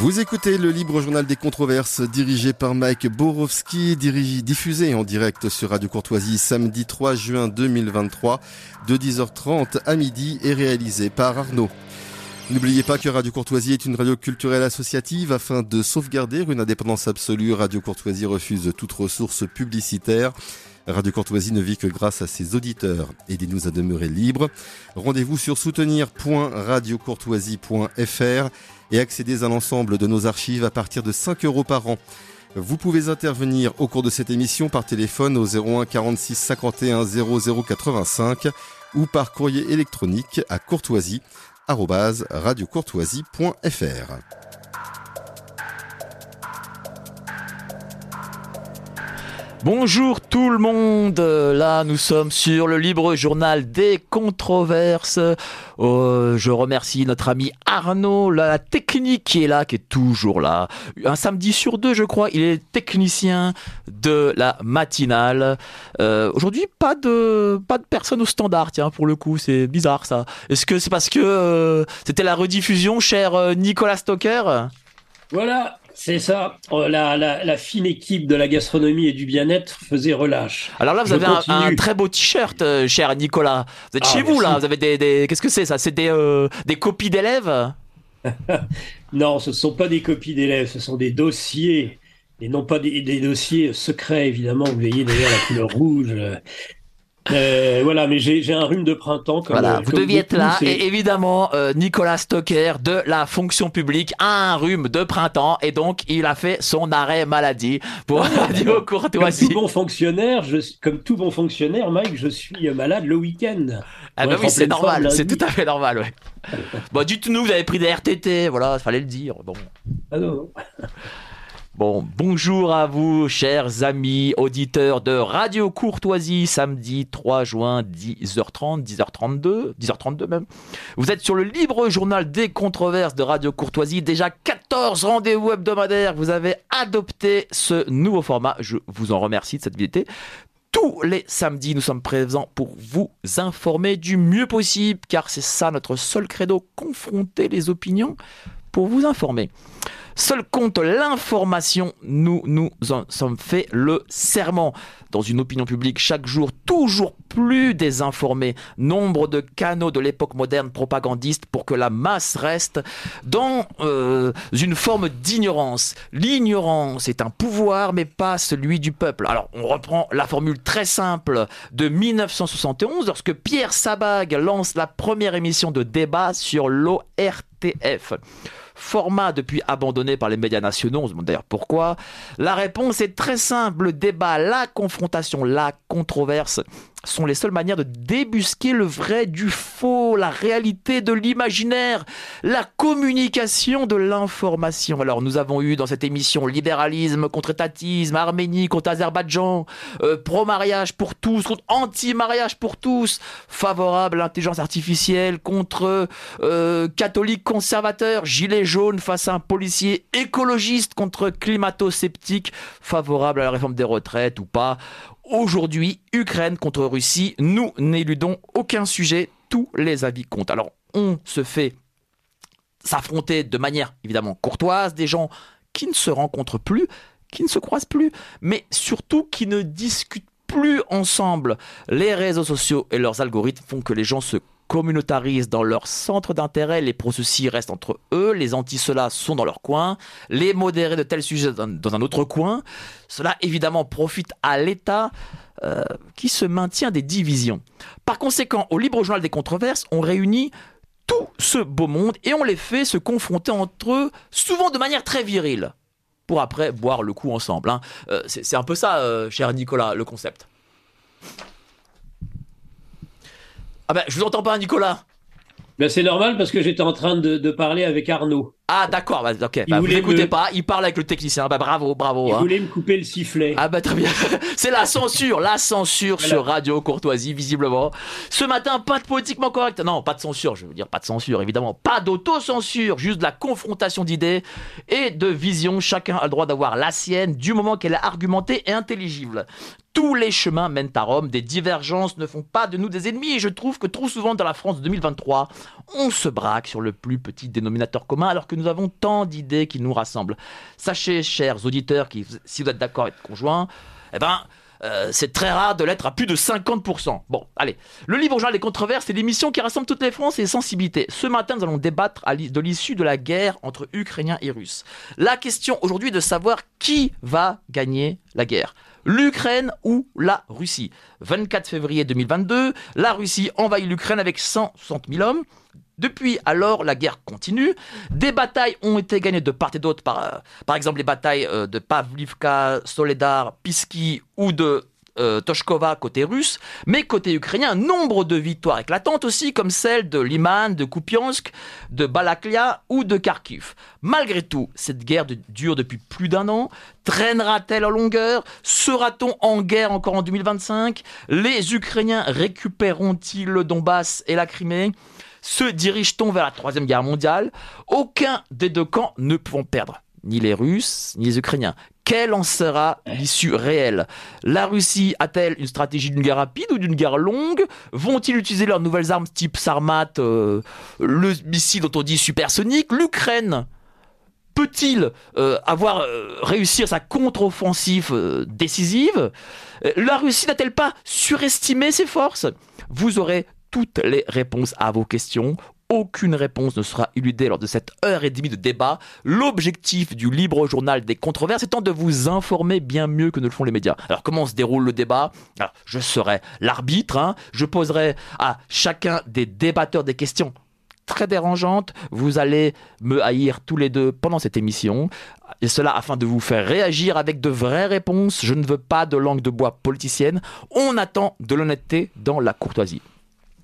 Vous écoutez le libre journal des controverses dirigé par Mike Borowski, diffusé en direct sur Radio Courtoisie samedi 3 juin 2023 de 10h30 à midi et réalisé par Arnaud. N'oubliez pas que Radio Courtoisie est une radio culturelle associative afin de sauvegarder une indépendance absolue. Radio Courtoisie refuse toute ressource publicitaire. Radio Courtoisie ne vit que grâce à ses auditeurs. Aidez-nous à demeurer libres. Rendez-vous sur soutenir.radiocourtoisie.fr et accédez à l'ensemble de nos archives à partir de 5 euros par an. Vous pouvez intervenir au cours de cette émission par téléphone au 01 46 51 00 85 ou par courrier électronique à courtoisie@radiocourtoisie.fr. Bonjour tout le monde, là nous sommes sur le libre journal des controverses. Oh, je remercie notre ami Arnaud, la technique qui est là, qui est toujours là. Un samedi sur deux je crois, il est technicien de la matinale. Euh, aujourd'hui pas de pas de personne au standard, tiens pour le coup c'est bizarre ça. Est-ce que c'est parce que euh, c'était la rediffusion, cher euh, Nicolas Stocker Voilà, c'est ça. Oh, la, fine équipe de la gastronomie et du bien-être faisait relâche. Alors là, vous avez un, très beau t-shirt, euh, cher Nicolas. Vous êtes ah, chez vous là. Vous avez des, qu'est-ce que c'est ça? C'est des, euh, des copies d'élèves? Non, ce ne sont pas des copies d'élèves. Ce sont des dossiers et non pas des, des, dossiers secrets, évidemment. Vous voyez d'ailleurs la couleur rouge. Euh, voilà, mais j'ai un rhume de printemps. Comme, voilà, vous deviez être là. Et évidemment, euh, Nicolas Stocker de la fonction publique a un rhume de printemps et donc il a fait son arrêt maladie pour Radio Courtoisie. Comme tout bon fonctionnaire, je, comme tout bon fonctionnaire, Mike, je suis malade le week-end. Ah bah oui, c'est normal, c'est tout à fait normal, ouais. bon, dites-nous, vous avez pris des RTT, voilà, fallait le dire. Bon. Ah non. Bon, bonjour à vous, chers amis auditeurs de Radio Courtoisie, samedi 3 juin, 10h30, 10h32, 10h32 même. Vous êtes sur le libre journal des controverses de Radio Courtoisie. Déjà 14 rendez-vous hebdomadaires. Vous avez adopté ce nouveau format. Je vous en remercie de cette vidéo. Tous les samedis, nous sommes présents pour vous informer du mieux possible, car c'est ça notre seul credo, confronter les opinions pour vous informer. Seul compte l'information, nous nous en sommes fait le serment. Dans une opinion publique chaque jour toujours plus désinformée, nombre de canaux de l'époque moderne propagandiste pour que la masse reste dans euh, une forme d'ignorance. L'ignorance est un pouvoir mais pas celui du peuple. Alors on reprend la formule très simple de 1971 lorsque Pierre Sabag lance la première émission de débat sur l'ORTF format depuis abandonné par les médias nationaux. On se demande d'ailleurs pourquoi. La réponse est très simple. Le débat, la confrontation, la controverse sont les seules manières de débusquer le vrai du faux, la réalité de l'imaginaire, la communication de l'information. Alors nous avons eu dans cette émission libéralisme contre étatisme, Arménie contre Azerbaïdjan, euh, pro-mariage pour tous, contre anti-mariage pour tous, favorable à l'intelligence artificielle contre euh, catholiques conservateurs, gilets jaunes face à un policier écologiste contre climato-sceptique, favorable à la réforme des retraites ou pas, Aujourd'hui, Ukraine contre Russie, nous n'éludons aucun sujet, tous les avis comptent. Alors, on se fait s'affronter de manière évidemment courtoise, des gens qui ne se rencontrent plus, qui ne se croisent plus, mais surtout qui ne discutent plus ensemble. Les réseaux sociaux et leurs algorithmes font que les gens se communautarisent dans leur centre d'intérêt, les pro-ceci restent entre eux, les anti-cela sont dans leur coin, les modérés de tels sujets dans, un autre coin. Cela évidemment profite à l'État euh, qui se maintient des divisions. Par conséquent, au Libre Journal des Controverses, on réunit tout ce beau monde et on les fait se confronter entre eux, souvent de manière très virile, pour après boire le coup ensemble. Hein. Euh, c'est un peu ça, euh, cher Nicolas, le concept. Ah ben, je vous entends pas, Nicolas. Ben, c'est normal parce que j'étais en train de, parler avec Arnaud. Ah d'accord, bah, ok. Bah, vous l'écoutez pas, il parle avec le technicien. Bah bravo, bravo. Il hein. voulait me couper le sifflet. Ah bah très bien. c'est la censure, la censure sur Radio Courtoisie, visiblement. Ce matin, pas de politiquement correct. Non, pas de censure, je veux dire pas de censure, évidemment. Pas d'auto-censure, juste de la confrontation d'idées et de visions. Chacun a le droit d'avoir la sienne du moment qu'elle est argumentée et intelligible tous les chemins mènent à Rome, des divergences ne font pas de nous des ennemis et je trouve que trop souvent dans la France de 2023, on se braque sur le plus petit dénominateur commun alors que nous avons tant d'idées qui nous rassemblent. Sachez, chers auditeurs, qui, si vous êtes d'accord avec conjoint, eh ben, euh, c'est très rare de l'être à plus de 50%. Bon, allez. Le Libre Journal des Controverses, c'est l'émission qui rassemble toutes les France et les sensibilités. Ce matin, nous allons débattre de l'issue de la guerre entre Ukrainiens et Russes. La question aujourd'hui est de savoir qui va gagner la guerre l'Ukraine ou la Russie? 24 février 2022, la Russie envahit l'Ukraine avec 160 000 hommes. Depuis alors, la guerre continue. Des batailles ont été gagnées de part et d'autre, par, euh, par exemple les batailles euh, de Pavlivka, Soledar, Pisky ou de euh, Toshkova côté russe, mais côté ukrainien, nombre de victoires éclatantes aussi, comme celles de Liman, de Kupiansk, de Balaklia ou de Kharkiv. Malgré tout, cette guerre dure depuis plus d'un an. Traînera-t-elle en longueur? Sera-t-on en guerre encore en 2025 Les Ukrainiens récupéreront-ils le Donbass et la Crimée? Se dirige-t-on vers la Troisième Guerre mondiale? Aucun des deux camps ne pourront perdre, ni les Russes, ni les Ukrainiens. Quelle en sera l'issue réelle? La Russie a-t-elle une stratégie d'une guerre rapide ou d'une guerre longue? Vont-ils utiliser leurs nouvelles armes type Sarmat, euh, le missile dont on dit supersonique? L'Ukraine peut-il euh, avoir euh, réussir sa contre-offensive décisive? La Russie n'a-t-elle pas surestimé ses forces? Vous aurez toutes les réponses à vos questions. Aucune réponse ne sera éludée lors de cette heure et demie de débat. L'objectif du libre journal des controverses étant de vous informer bien mieux que ne le font les médias. Alors comment se déroule le débat? Je serai l'arbitre, hein. je poserai à chacun des débatteurs des questions très dérangeantes. Vous allez me haïr tous les deux pendant cette émission. Et cela afin de vous faire réagir avec de vraies réponses. Je ne veux pas de langue de bois politicienne. On attend de l'honnêteté dans la courtoisie.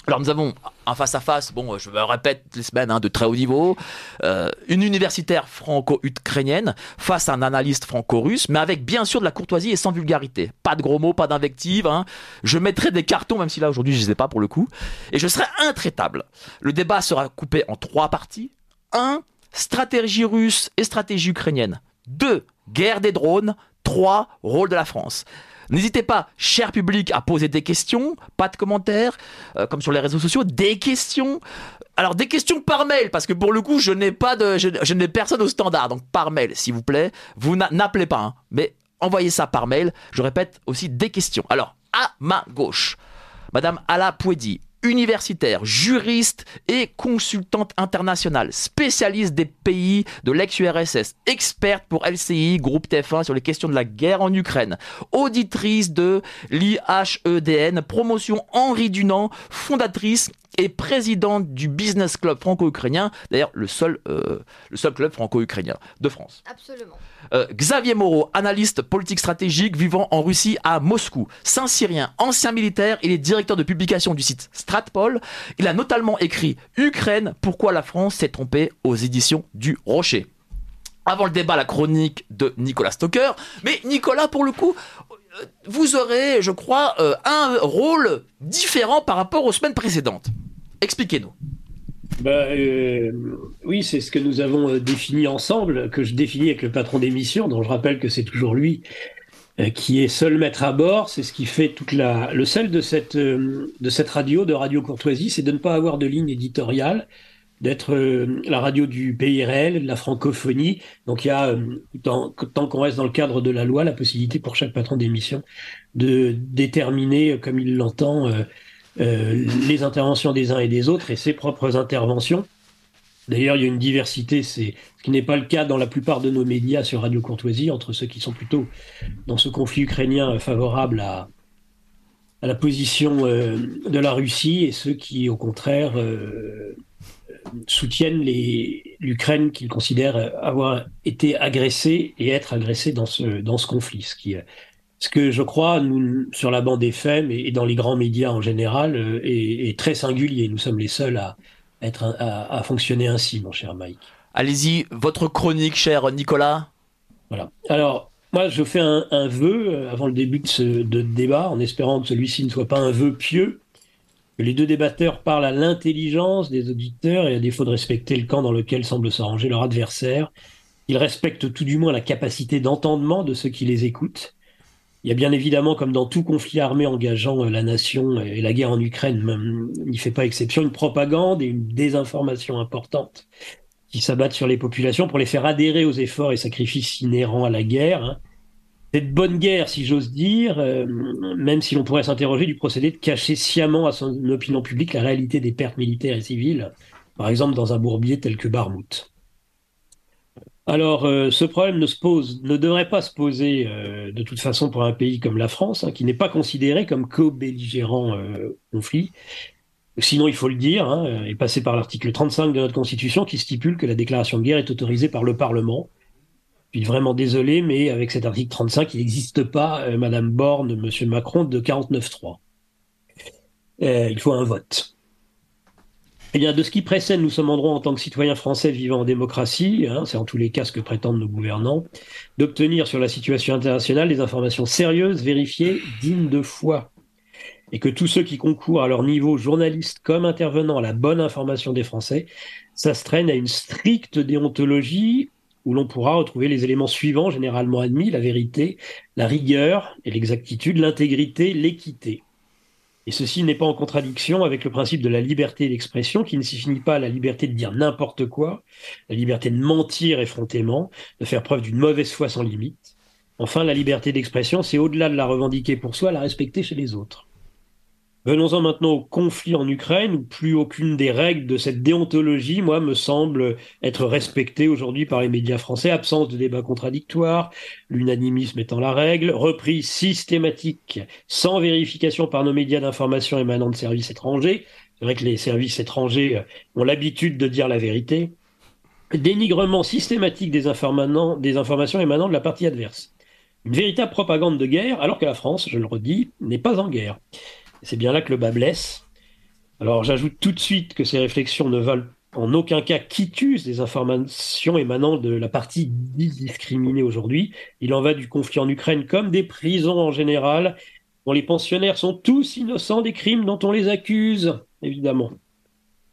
Alors nous avons un face-à-face, bon, je me répète les semaines, hein, de très haut niveau, euh, une universitaire franco-ukrainienne face à un analyste franco-russe, mais avec bien sûr de la courtoisie et sans vulgarité. Pas de gros mots, pas d'invectives. Hein. Je mettrai des cartons, même si là aujourd'hui je ne les ai pas pour le coup, et je serai intraitable. Le débat sera coupé en trois parties. 1. Stratégie russe et stratégie ukrainienne. 2. Guerre des drones. 3. Rôle de la France. N'hésitez pas, cher public, à poser des questions, pas de commentaires, euh, comme sur les réseaux sociaux, des questions. Alors des questions par mail, parce que pour le coup, je n'ai personne au standard, donc par mail, s'il vous plaît. Vous n'appelez pas, hein, mais envoyez ça par mail. Je répète aussi des questions. Alors à ma gauche, Madame Ala Pouedi, universitaire, juriste et consultante internationale, spécialiste des pays de l'ex-URSS, experte pour LCI, groupe TF1 sur les questions de la guerre en Ukraine, auditrice de l'IHEDN, promotion Henri Dunant, fondatrice et présidente du Business Club franco-ukrainien, d'ailleurs le seul, euh, le seul club franco-ukrainien de France. Absolument. Euh, Xavier Moreau, analyste politique stratégique vivant en Russie à Moscou. Saint-Syrien, ancien militaire, il est directeur de publication du site Stratpol. Il a notamment écrit Ukraine, pourquoi la France s'est trompée aux éditions du Rocher. Avant le débat, la chronique de Nicolas Stoker. Mais Nicolas, pour le coup, euh, vous aurez, je crois, un rôle différent par rapport aux semaines précédentes. Expliquez-nous. Bah, euh, oui, c'est ce que nous avons euh, défini ensemble, que je définis avec le patron d'émission, dont je rappelle que c'est toujours lui euh, qui est seul maître à bord. C'est ce qui fait toute la, le sel de cette, de cette radio, de Radio Courtoisie, c'est de ne pas avoir de ligne éditoriale, d'être la radio du pays réel, de la francophonie. Donc il y a, tant, tant qu'on reste dans le cadre de la loi, la possibilité pour chaque patron d'émission de déterminer, comme il l'entend, euh, les interventions des uns et des autres et ses propres interventions. D'ailleurs, il y a une diversité, ce qui n'est pas le cas dans la plupart de nos médias sur Radio Courtoisie, entre ceux qui sont plutôt dans ce conflit ukrainien favorable à, la position euh, de la Russie et ceux qui, au contraire, euh, soutiennent l'Ukraine qu'ils considèrent avoir été agressée et être agressée dans ce, dans ce conflit, ce qui ce que je crois, nous, sur la bande FM et, dans les grands médias en général, euh, est, très singulier. Nous sommes les seuls à, être, à, fonctionner ainsi, mon cher Mike. Allez-y, votre chronique, cher Nicolas. Voilà. Alors, moi, je fais un, vœu euh, avant le début de ce débat, en espérant que celui-ci ne soit pas un vœu pieux, que les deux débatteurs parlent à l'intelligence des auditeurs et à défaut de respecter le camp dans lequel semble s'arranger leur adversaire, ils respectent tout du moins la capacité d'entendement de ceux qui les écoutent il y a bien évidemment, comme dans tout conflit armé engageant euh, la nation et la guerre en Ukraine, n'y fait pas exception, une propagande et une désinformation importante qui s'abattent sur les populations pour les faire adhérer aux efforts et sacrifices inhérents à la guerre. Hein. Cette bonne guerre, si j'ose dire, euh, même si l'on pourrait s'interroger du procédé de cacher sciemment à son opinion publique la réalité des pertes militaires et civiles, par exemple dans un bourbier tel que Barmouth. Alors, euh, ce problème ne se pose, ne devrait pas se poser euh, de toute façon pour un pays comme la France, hein, qui n'est pas considéré comme co-belligérant euh, conflit. Sinon, il faut le dire, hein, et passer par l'article 35 de notre Constitution qui stipule que la déclaration de guerre est autorisée par le Parlement. Je suis vraiment désolé, mais avec cet article 35, il n'existe pas, Madame Borne, Monsieur Macron, de 49.3. il faut un vote. Eh bien, de ce qui précède, nous sommes en droit, en tant que citoyens français vivant en démocratie, hein, c'est en tous les cas ce que prétendent nos gouvernants, d'obtenir sur la situation internationale des informations sérieuses, vérifiées, dignes de foi. Et que tous ceux qui concourent à leur niveau, journalistes comme intervenants à la bonne information des Français, s'astreignent à une stricte déontologie où l'on pourra retrouver les éléments suivants généralement admis, la vérité, la rigueur et l'exactitude, l'intégrité, l'équité. Et ceci n'est pas en contradiction avec le principe de la liberté d'expression, qui ne signifie pas la liberté de dire n'importe quoi, la liberté de mentir effrontément, de faire preuve d'une mauvaise foi sans limite. Enfin, la liberté d'expression, c'est au-delà de la revendiquer pour soi, la respecter chez les autres. Venons-en maintenant au conflit en Ukraine, où plus aucune des règles de cette déontologie, moi, me semble être respectée aujourd'hui par les médias français. Absence de débat contradictoire, l'unanimisme étant la règle, reprise systématique, sans vérification par nos médias d'information émanant de services étrangers. C'est vrai que les services étrangers ont l'habitude de dire la vérité. Dénigrement systématique des, des informations émanant de la partie adverse. Une véritable propagande de guerre, alors que la France, je le redis, n'est pas en guerre. C'est bien là que le bas blesse. Alors j'ajoute tout de suite que ces réflexions ne valent en aucun cas quitus des informations émanant de la partie discriminée aujourd'hui. Il en va du conflit en Ukraine comme des prisons en général, dont les pensionnaires sont tous innocents des crimes dont on les accuse, évidemment.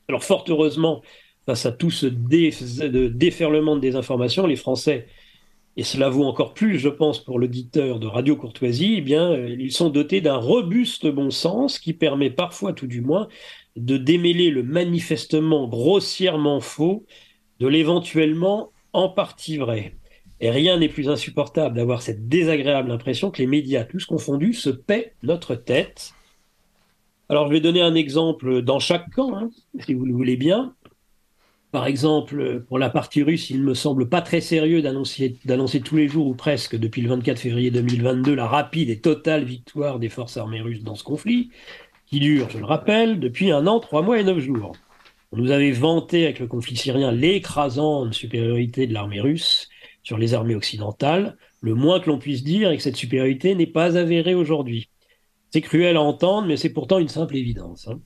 Alors fort heureusement, face à tout ce déferlement de désinformation, les Français et cela vaut encore plus, je pense, pour l'auditeur de Radio Courtoisie, eh bien, euh, ils sont dotés d'un robuste bon sens qui permet parfois, tout du moins, de démêler le manifestement grossièrement faux de l'éventuellement en partie vrai. Et rien n'est plus insupportable d'avoir cette désagréable impression que les médias, tous confondus, se paient notre tête. Alors, je vais donner un exemple dans chaque camp, hein, si vous le voulez bien. Par exemple, pour la partie russe, il me semble pas très sérieux d'annoncer, tous les jours ou presque depuis le 24 février 2022 la rapide et totale victoire des forces armées russes dans ce conflit, qui dure, je le rappelle, depuis un an, trois mois et neuf jours. On nous avait vanté avec le conflit syrien l'écrasante supériorité de l'armée russe sur les armées occidentales. Le moins que l'on puisse dire est que cette supériorité n'est pas avérée aujourd'hui. C'est cruel à entendre, mais c'est pourtant une simple évidence. Hein.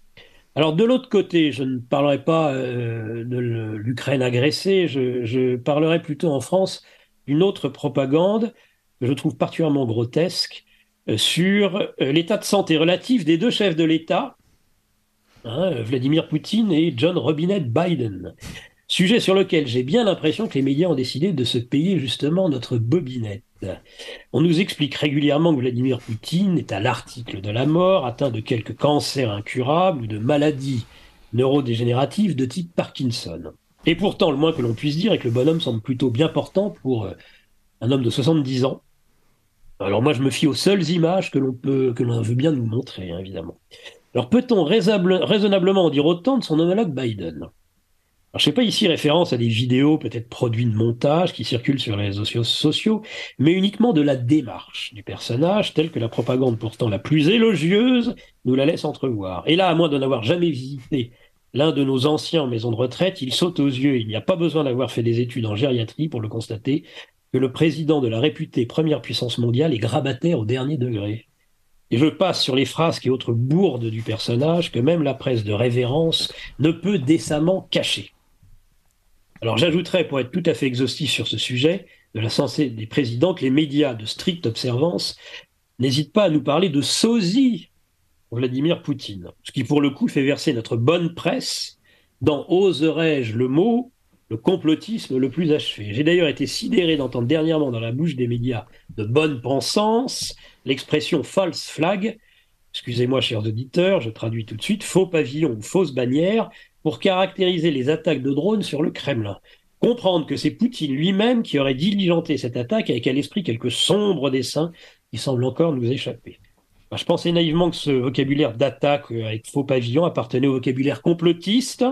Alors de l'autre côté, je ne parlerai pas euh, de l'Ukraine agressée, je, parlerai plutôt en France d'une autre propagande que je trouve particulièrement grotesque euh, sur euh, l'état de santé relatif des deux chefs de l'État, hein, Vladimir Poutine et John Robinette Biden. Sujet sur lequel j'ai bien l'impression que les médias ont décidé de se payer justement notre bobinette. On nous explique régulièrement que Vladimir Poutine est à l'article de la mort, atteint de quelques cancers incurables ou de maladies neurodégénératives de type Parkinson. Et pourtant, le moins que l'on puisse dire est que le bonhomme semble plutôt bien portant pour euh, un homme de 70 ans. Alors moi, je me fie aux seules images que l'on peut, que l'on veut bien nous montrer, hein, évidemment. Alors peut-on raisonnablement dire autant de son homologue Biden? Je ne fais pas ici référence à des vidéos peut-être produits de montage qui circulent sur les réseaux sociaux, mais uniquement de la démarche du personnage, telle que la propagande pourtant la plus élogieuse nous la laisse entrevoir. Et là, à moins de n'avoir jamais visité l'un de nos anciens en maison de retraite, il saute aux yeux, il n'y a pas besoin d'avoir fait des études en gériatrie pour le constater, que le président de la réputée première puissance mondiale est grabataire au dernier degré. Et je passe sur les phrases et autres bourdes du personnage que même la presse de révérence ne peut décemment cacher. Alors j'ajouterais, pour être tout à fait exhaustif sur ce sujet, de la censée des présidents, que les médias de stricte observance n'hésitent pas à nous parler de sosie Vladimir Poutine, ce qui pour le coup fait verser notre bonne presse dans, oserais-je le mot, le complotisme le plus achevé. J'ai d'ailleurs été sidéré d'entendre dernièrement dans la bouche des médias de bonne pensance l'expression false flag, excusez-moi chers auditeurs, je traduis tout de suite, faux pavillon ou fausse bannière, pour caractériser les attaques de drones sur le Kremlin. comprendre que c'est Poutine lui-même qui aurait diligenté cette attaque avec à l'esprit quelques sombres dessins qui semblent encore nous échapper. je pensais naïvement que ce vocabulaire d'attaque euh, avec faux pavillon appartenait au vocabulaire complotiste.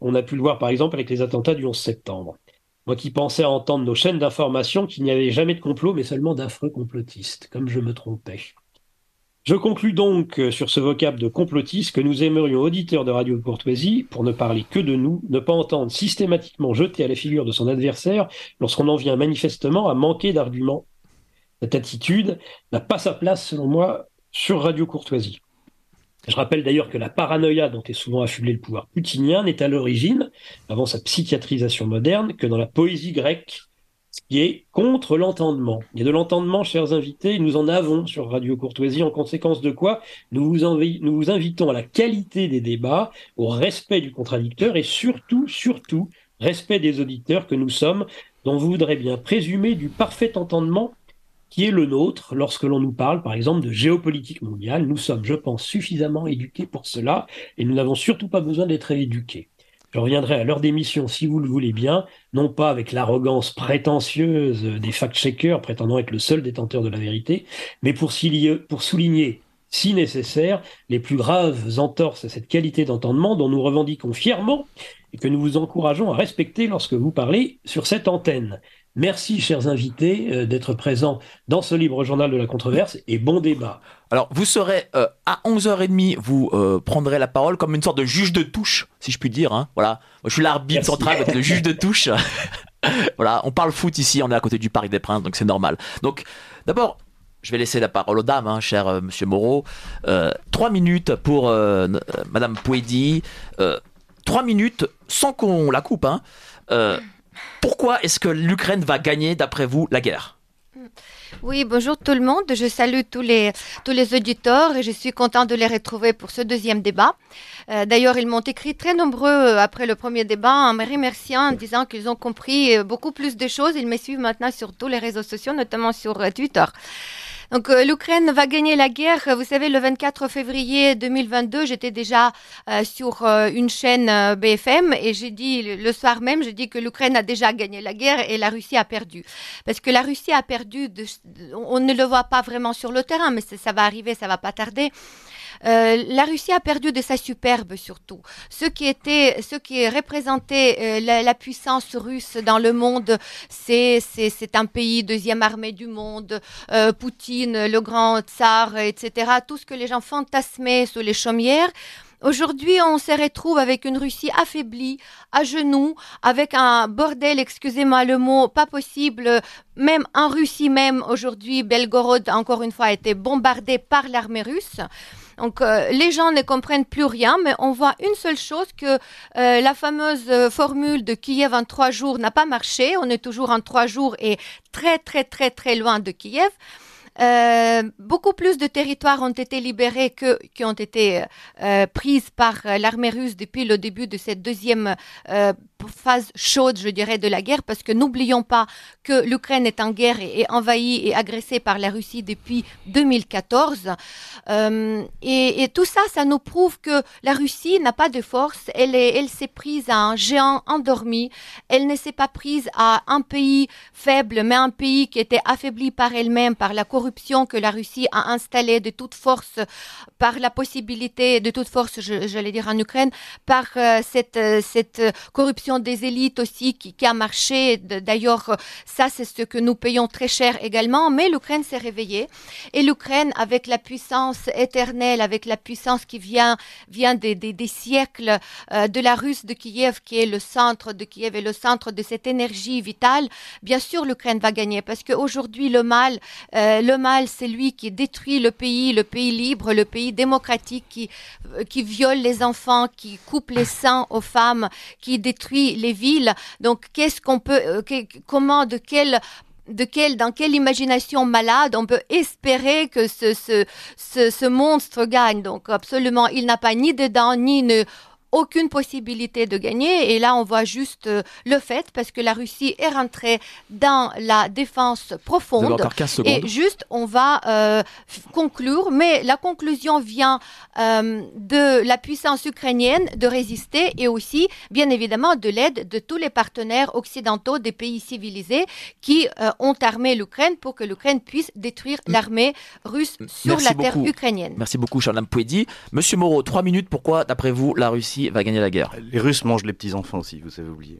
On a pu le voir par exemple avec les attentats du 11 septembre. Moi qui pensais entendre nos chaînes d'information qu'il n'y avait jamais de complot, mais seulement d'affreux complotistes, comme je me trompais. Je conclus donc euh, sur ce vocable de complotiste que nous aimerions, auditeurs de Radio Courtoisie, pour ne parler que de nous, ne pas entendre systématiquement jeter à la figure de son adversaire lorsqu'on en vient manifestement à manquer d'arguments. Cette attitude n'a pas sa place, selon moi, sur Radio Courtoisie. Je rappelle d'ailleurs que la paranoïa dont est souvent affublé le pouvoir poutinien n'est à l'origine, avant sa psychiatrisation moderne, que dans la poésie grecque qui est contre l'entendement. Et de l'entendement, chers invités, nous en avons sur Radio Courtoisie, en conséquence de quoi nous vous, nous vous invitons à la qualité des débats, au respect du contradicteur et surtout, surtout, respect des auditeurs que nous sommes, dont vous voudrez bien présumer du parfait entendement qui est le nôtre lorsque l'on nous parle, par exemple, de géopolitique mondiale. Nous sommes, je pense, suffisamment éduqués pour cela et nous n'avons surtout pas besoin d'être éduqués. Je reviendrai à l'heure d'émission, si vous le voulez bien, non pas avec l'arrogance prétentieuse des fact-checkers prétendant être le seul détenteur de la vérité, mais pour, pour souligner, si nécessaire, les plus graves entorses à cette qualité d'entendement dont nous revendiquons fièrement et que nous vous encourageons à respecter lorsque vous parlez sur cette antenne. Merci, chers invités, euh, d'être présents dans ce libre journal de la controverse et bon débat. Alors, vous serez euh, à 11h30, vous euh, prendrez la parole comme une sorte de juge de touche, si je puis dire. Hein. Voilà. Moi, je suis l'arbitre central, le juge de touche. voilà, on parle foot ici, on est à côté du Paris des Princes, donc c'est normal. Donc, d'abord, je vais laisser la parole aux dames, hein, cher monsieur Moreau. trois minutes pour madame Pouedi. trois minutes sans qu'on la coupe. Hein. Pourquoi est-ce que l'Ukraine va gagner, d'après vous, la guerre? Oui, bonjour tout le monde. Je salue tous les, tous les auditeurs et je suis content de les retrouver pour ce deuxième débat. Euh, d'ailleurs, ils m'ont écrit très nombreux euh, après le premier débat en me remerciant en disant qu'ils ont compris euh, beaucoup plus de choses. Ils me suivent maintenant sur tous les réseaux sociaux, notamment sur Twitter. Donc euh, l'Ukraine va gagner la guerre. Vous savez, le 24 février 2022, j'étais déjà euh, sur euh, une chaîne BFM et j'ai dit le soir même, j'ai dit que l'Ukraine a déjà gagné la guerre et la Russie a perdu. Parce que la Russie a perdu, de, on ne le voit pas vraiment sur le terrain, mais ça va arriver, ça va pas tarder. Euh, la Russie a perdu de sa superbe surtout. Ce qui était, ce qui représentait euh, la, puissance russe dans le monde, c'est c'est un pays deuxième armée du monde, euh, Poutine, le grand tsar, etc. Tout ce que les gens fantasmaient sous les chaumières. Aujourd'hui, on se retrouve avec une Russie affaiblie, à genoux, avec un bordel, excusez-moi le mot, pas possible. Même en Russie même, aujourd'hui, Belgorod, encore une fois, a été bombardé par l'armée russe. Donc euh, les gens ne comprennent plus rien, mais on voit une seule chose que euh, la fameuse euh, formule de Kiev en trois jours n'a pas marché. On est toujours en trois jours et très très très très loin de Kiev. beaucoup plus de territoires ont été libérés que qui ont été prises par l'armée russe depuis le début de cette deuxième phase chaude, je dirais, de la guerre, parce que n'oublions pas que l'Ukraine est en guerre et, envahie et agressée par la Russie depuis 2014. Euh, et, tout ça, ça nous prouve que la Russie n'a pas de force. Elle est, elle s'est prise à un géant endormi. Elle ne s'est pas prise à un pays faible, mais un pays qui était affaibli par elle-même, par la corruption que la Russie a installée de toute force, par la possibilité de toute force, j'allais dire en Ukraine, par euh, cette, cette corruption des élites aussi qui, a marché. D'ailleurs, ça, c'est ce que nous payons très cher également. Mais l'Ukraine s'est réveillée. Et l'Ukraine, avec la puissance éternelle, avec la puissance qui vient, vient des, des, siècles euh, de la Russe de Kiev, qui est le centre de Kiev et le centre de cette énergie vitale, bien sûr, l'Ukraine va gagner. Parce qu'aujourd'hui, le mal, euh, le mal, c'est lui qui détruit le pays, le pays libre, le pays démocratique, qui, euh, qui viole les enfants, qui coupe les seins aux femmes, qui détruit les villes. Donc, qu'est-ce qu'on peut, euh, comment, de quelle de quelle, dans quelle imagination malade on peut espérer que ce, ce, ce, ce monstre gagne? Donc absolument, il n'a pas ni de dents, ni une aucune possibilité de gagner. Et là, on voit juste euh, le fait, parce que la Russie est rentrée dans la défense profonde. encore 15 secondes. Et juste, on va euh, conclure, mais la conclusion vient euh, de la puissance ukrainienne de résister et aussi, bien évidemment, de l'aide de tous les partenaires occidentaux des pays civilisés qui ont armé l'Ukraine pour que l'Ukraine puisse détruire mm. l'armée russe sur la terre ukrainienne. Merci beaucoup, Charles Pouedi. Monsieur Moreau, trois minutes. Pourquoi, d'après vous, la Russie va gagner la guerre Les Russes mangent les petits-enfants aussi, vous avez oublié.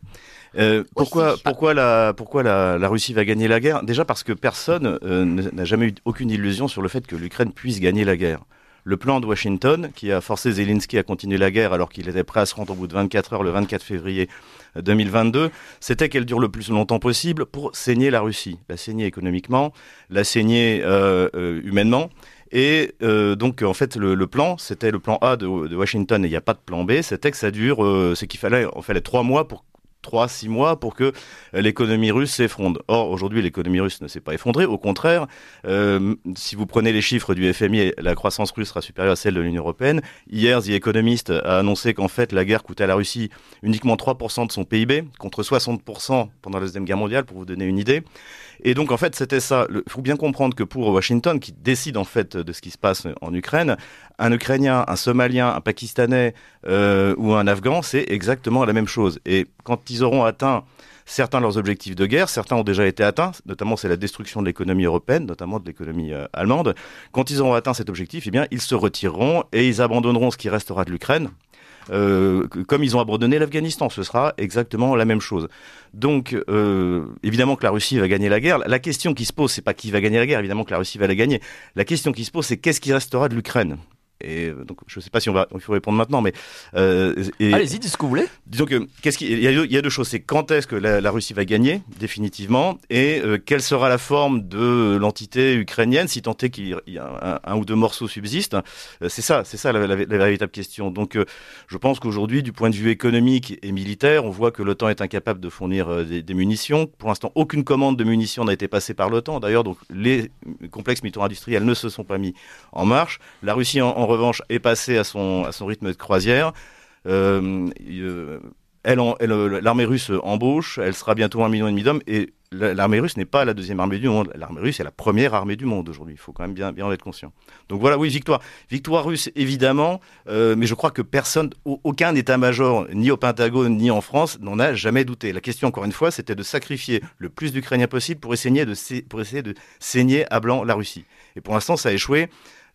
Euh, pourquoi, pourquoi, la, pourquoi la, la, Russie va gagner la guerre? Déjà parce que personne euh, n'a jamais eu aucune illusion sur le fait que l'Ukraine puisse gagner la guerre. Le plan de Washington, qui a forcé Zelensky à continuer la guerre alors qu'il était prêt à se rendre au bout de 24 heures le 24 février 2022, c'était qu'elle dure le plus longtemps possible pour saigner la Russie, la saigner économiquement, la saigner euh, euh humainement. Et euh, donc en fait le, plan, c'était le plan A de, Washington et il n'y a pas de plan B, c'était que ça dure, euh, c'est qu'il fallait, il fallait trois mois pour trois, six mois pour que l'économie russe s'effondre. Or, aujourd'hui, l'économie russe ne s'est pas effondrée. Au contraire, euh, si vous prenez les chiffres du FMI, la croissance russe sera supérieure à celle de l'Union européenne. Hier, The Economist a annoncé qu'en fait, la guerre coûtait à la Russie uniquement 3% de son PIB, contre 60% pendant la Deuxième Guerre mondiale, pour vous donner une idée. Et donc en fait c'était ça. Il faut bien comprendre que pour Washington, qui décide en fait de ce qui se passe en Ukraine, un Ukrainien, un Somalien, un Pakistanais euh, ou un Afghan, c'est exactement la même chose. Et quand ils auront atteint certains leurs objectifs de guerre, certains ont déjà été atteints, notamment c'est la destruction de l'économie européenne, notamment de l'économie euh, allemande. Quand ils auront atteint cet objectif, eh bien ils se retireront et ils abandonneront ce qui restera de l'Ukraine euh, comme ils ont abandonné l'Afghanistan. Ce sera exactement la même chose. Donc, euh, évidemment que la Russie va gagner la guerre. La question qui se pose, c'est pas qui va gagner la guerre. Évidemment que la Russie va la gagner. La question qui se pose, c'est qu'est-ce qui restera de l'Ukraine? Et euh, donc, je ne sais pas si on va, il faut répondre maintenant, mais euh, allez-y, dites ce que vous voulez. Disons que qu'est-ce qu'il y, il y, a deux choses. C'est quand est-ce que la, Russie va gagner définitivement, et euh, quelle sera la forme de l'entité ukrainienne, si tant est qu'il y a un, ou deux morceaux subsistent. Euh, c'est ça, c'est ça la, la, véritable question. Donc, je pense qu'aujourd'hui, du point de vue économique et militaire, on voit que l'OTAN est incapable de fournir des, des, munitions. Pour l'instant, aucune commande de munitions n'a été passée par l'OTAN. D'ailleurs, donc les complexes militaro-industriels ne se sont pas mis en marche. La Russie en, en revanche, est passée à son, à son rythme de croisière. Euh, euh elle, elle l'armée russe embauche, elle sera bientôt un million et demi d'hommes, et l'armée russe n'est pas la deuxième armée du monde. L'armée russe est la première armée du monde aujourd'hui. Il faut quand même bien, bien en être conscient. Donc voilà, oui, victoire. Victoire russe, évidemment, euh, mais je crois que personne, aucun état-major, ni au Pentagone, ni en France, n'en a jamais douté. La question, encore une fois, c'était de sacrifier le plus d'Ukrainiens possible pour essayer, de, pour essayer de saigner à blanc la Russie. Et pour l'instant, ça a échoué.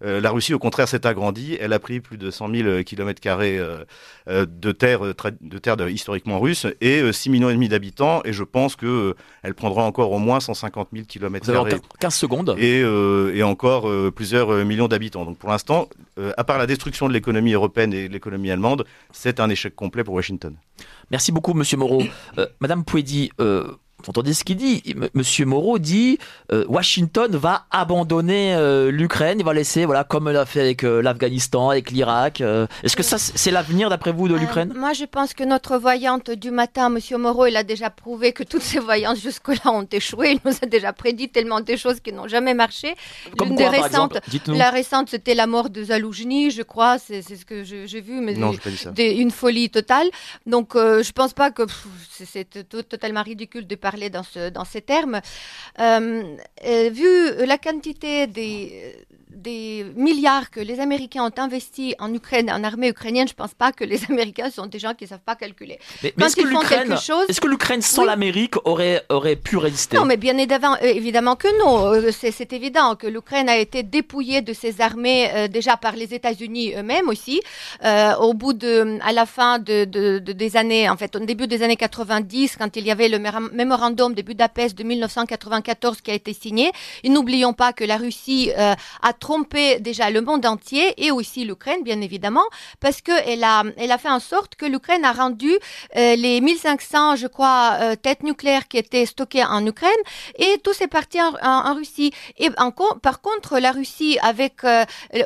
Euh, la Russie, au contraire, s'est agrandie. Elle a pris plus de 100 000 km carrés euh, euh, de terre, de historiquement russe et 6 millions et demi d'habitants. Et je pense que elle prendra encore au moins 150 000 km carrés. 15 secondes. Et, et encore plusieurs millions d'habitants. Donc pour l'instant, à part la destruction de l'économie européenne et de l'économie allemande, c'est un échec complet pour Washington. Merci beaucoup, Monsieur Moreau. Madame Pouedi, vous entendez ce qu'il dit? Monsieur Moreau dit euh, Washington va abandonner euh, l'Ukraine, il va laisser, voilà, comme elle a fait avec euh, l'Afghanistan, avec l'Irak. Est-ce que ça, c'est l'avenir d'après vous de l'Ukraine? Moi, je pense que notre voyante du matin, Monsieur Moreau, il a déjà prouvé que toutes ces voyances jusque-là ont échoué. Il nous a déjà prédit tellement de choses qui n'ont jamais marché. Comme quoi, par exemple? La récente, c'était la mort de Zaloujny, je crois. C'est ce que j'ai vu, mais non, une folie totale. Donc, je pense pas que c'est totalement ridicule de parler dans, ce, dans ces termes. Euh, euh, vu la quantité des, des milliards que les Américains ont investis en Ukraine, en armée ukrainienne, je ne pense pas que les Américains sont des gens qui ne savent pas calculer. Mais, est-ce que l'Ukraine, sans l'Amérique aurait, aurait pu résister? Non, mais bien évidemment, euh, évidemment que non. C'est évident que l'Ukraine a été dépouillée de ses armées déjà par les États-Unis eux-mêmes aussi. au bout de, à la fin de, de, des années, en fait, au début des années 90, quand il y avait le mémorandum mémorandum de Budapest de 1994 qui a été signé. Et n'oublions pas que la Russie euh, a trompé déjà le monde entier et aussi l'Ukraine, bien évidemment, parce qu'elle a, elle a fait en sorte que l'Ukraine a rendu euh, les 1500, je crois, euh, têtes nucléaires qui étaient stockées en Ukraine et tout s'est parti en, Russie. Et en, par contre, la Russie, avec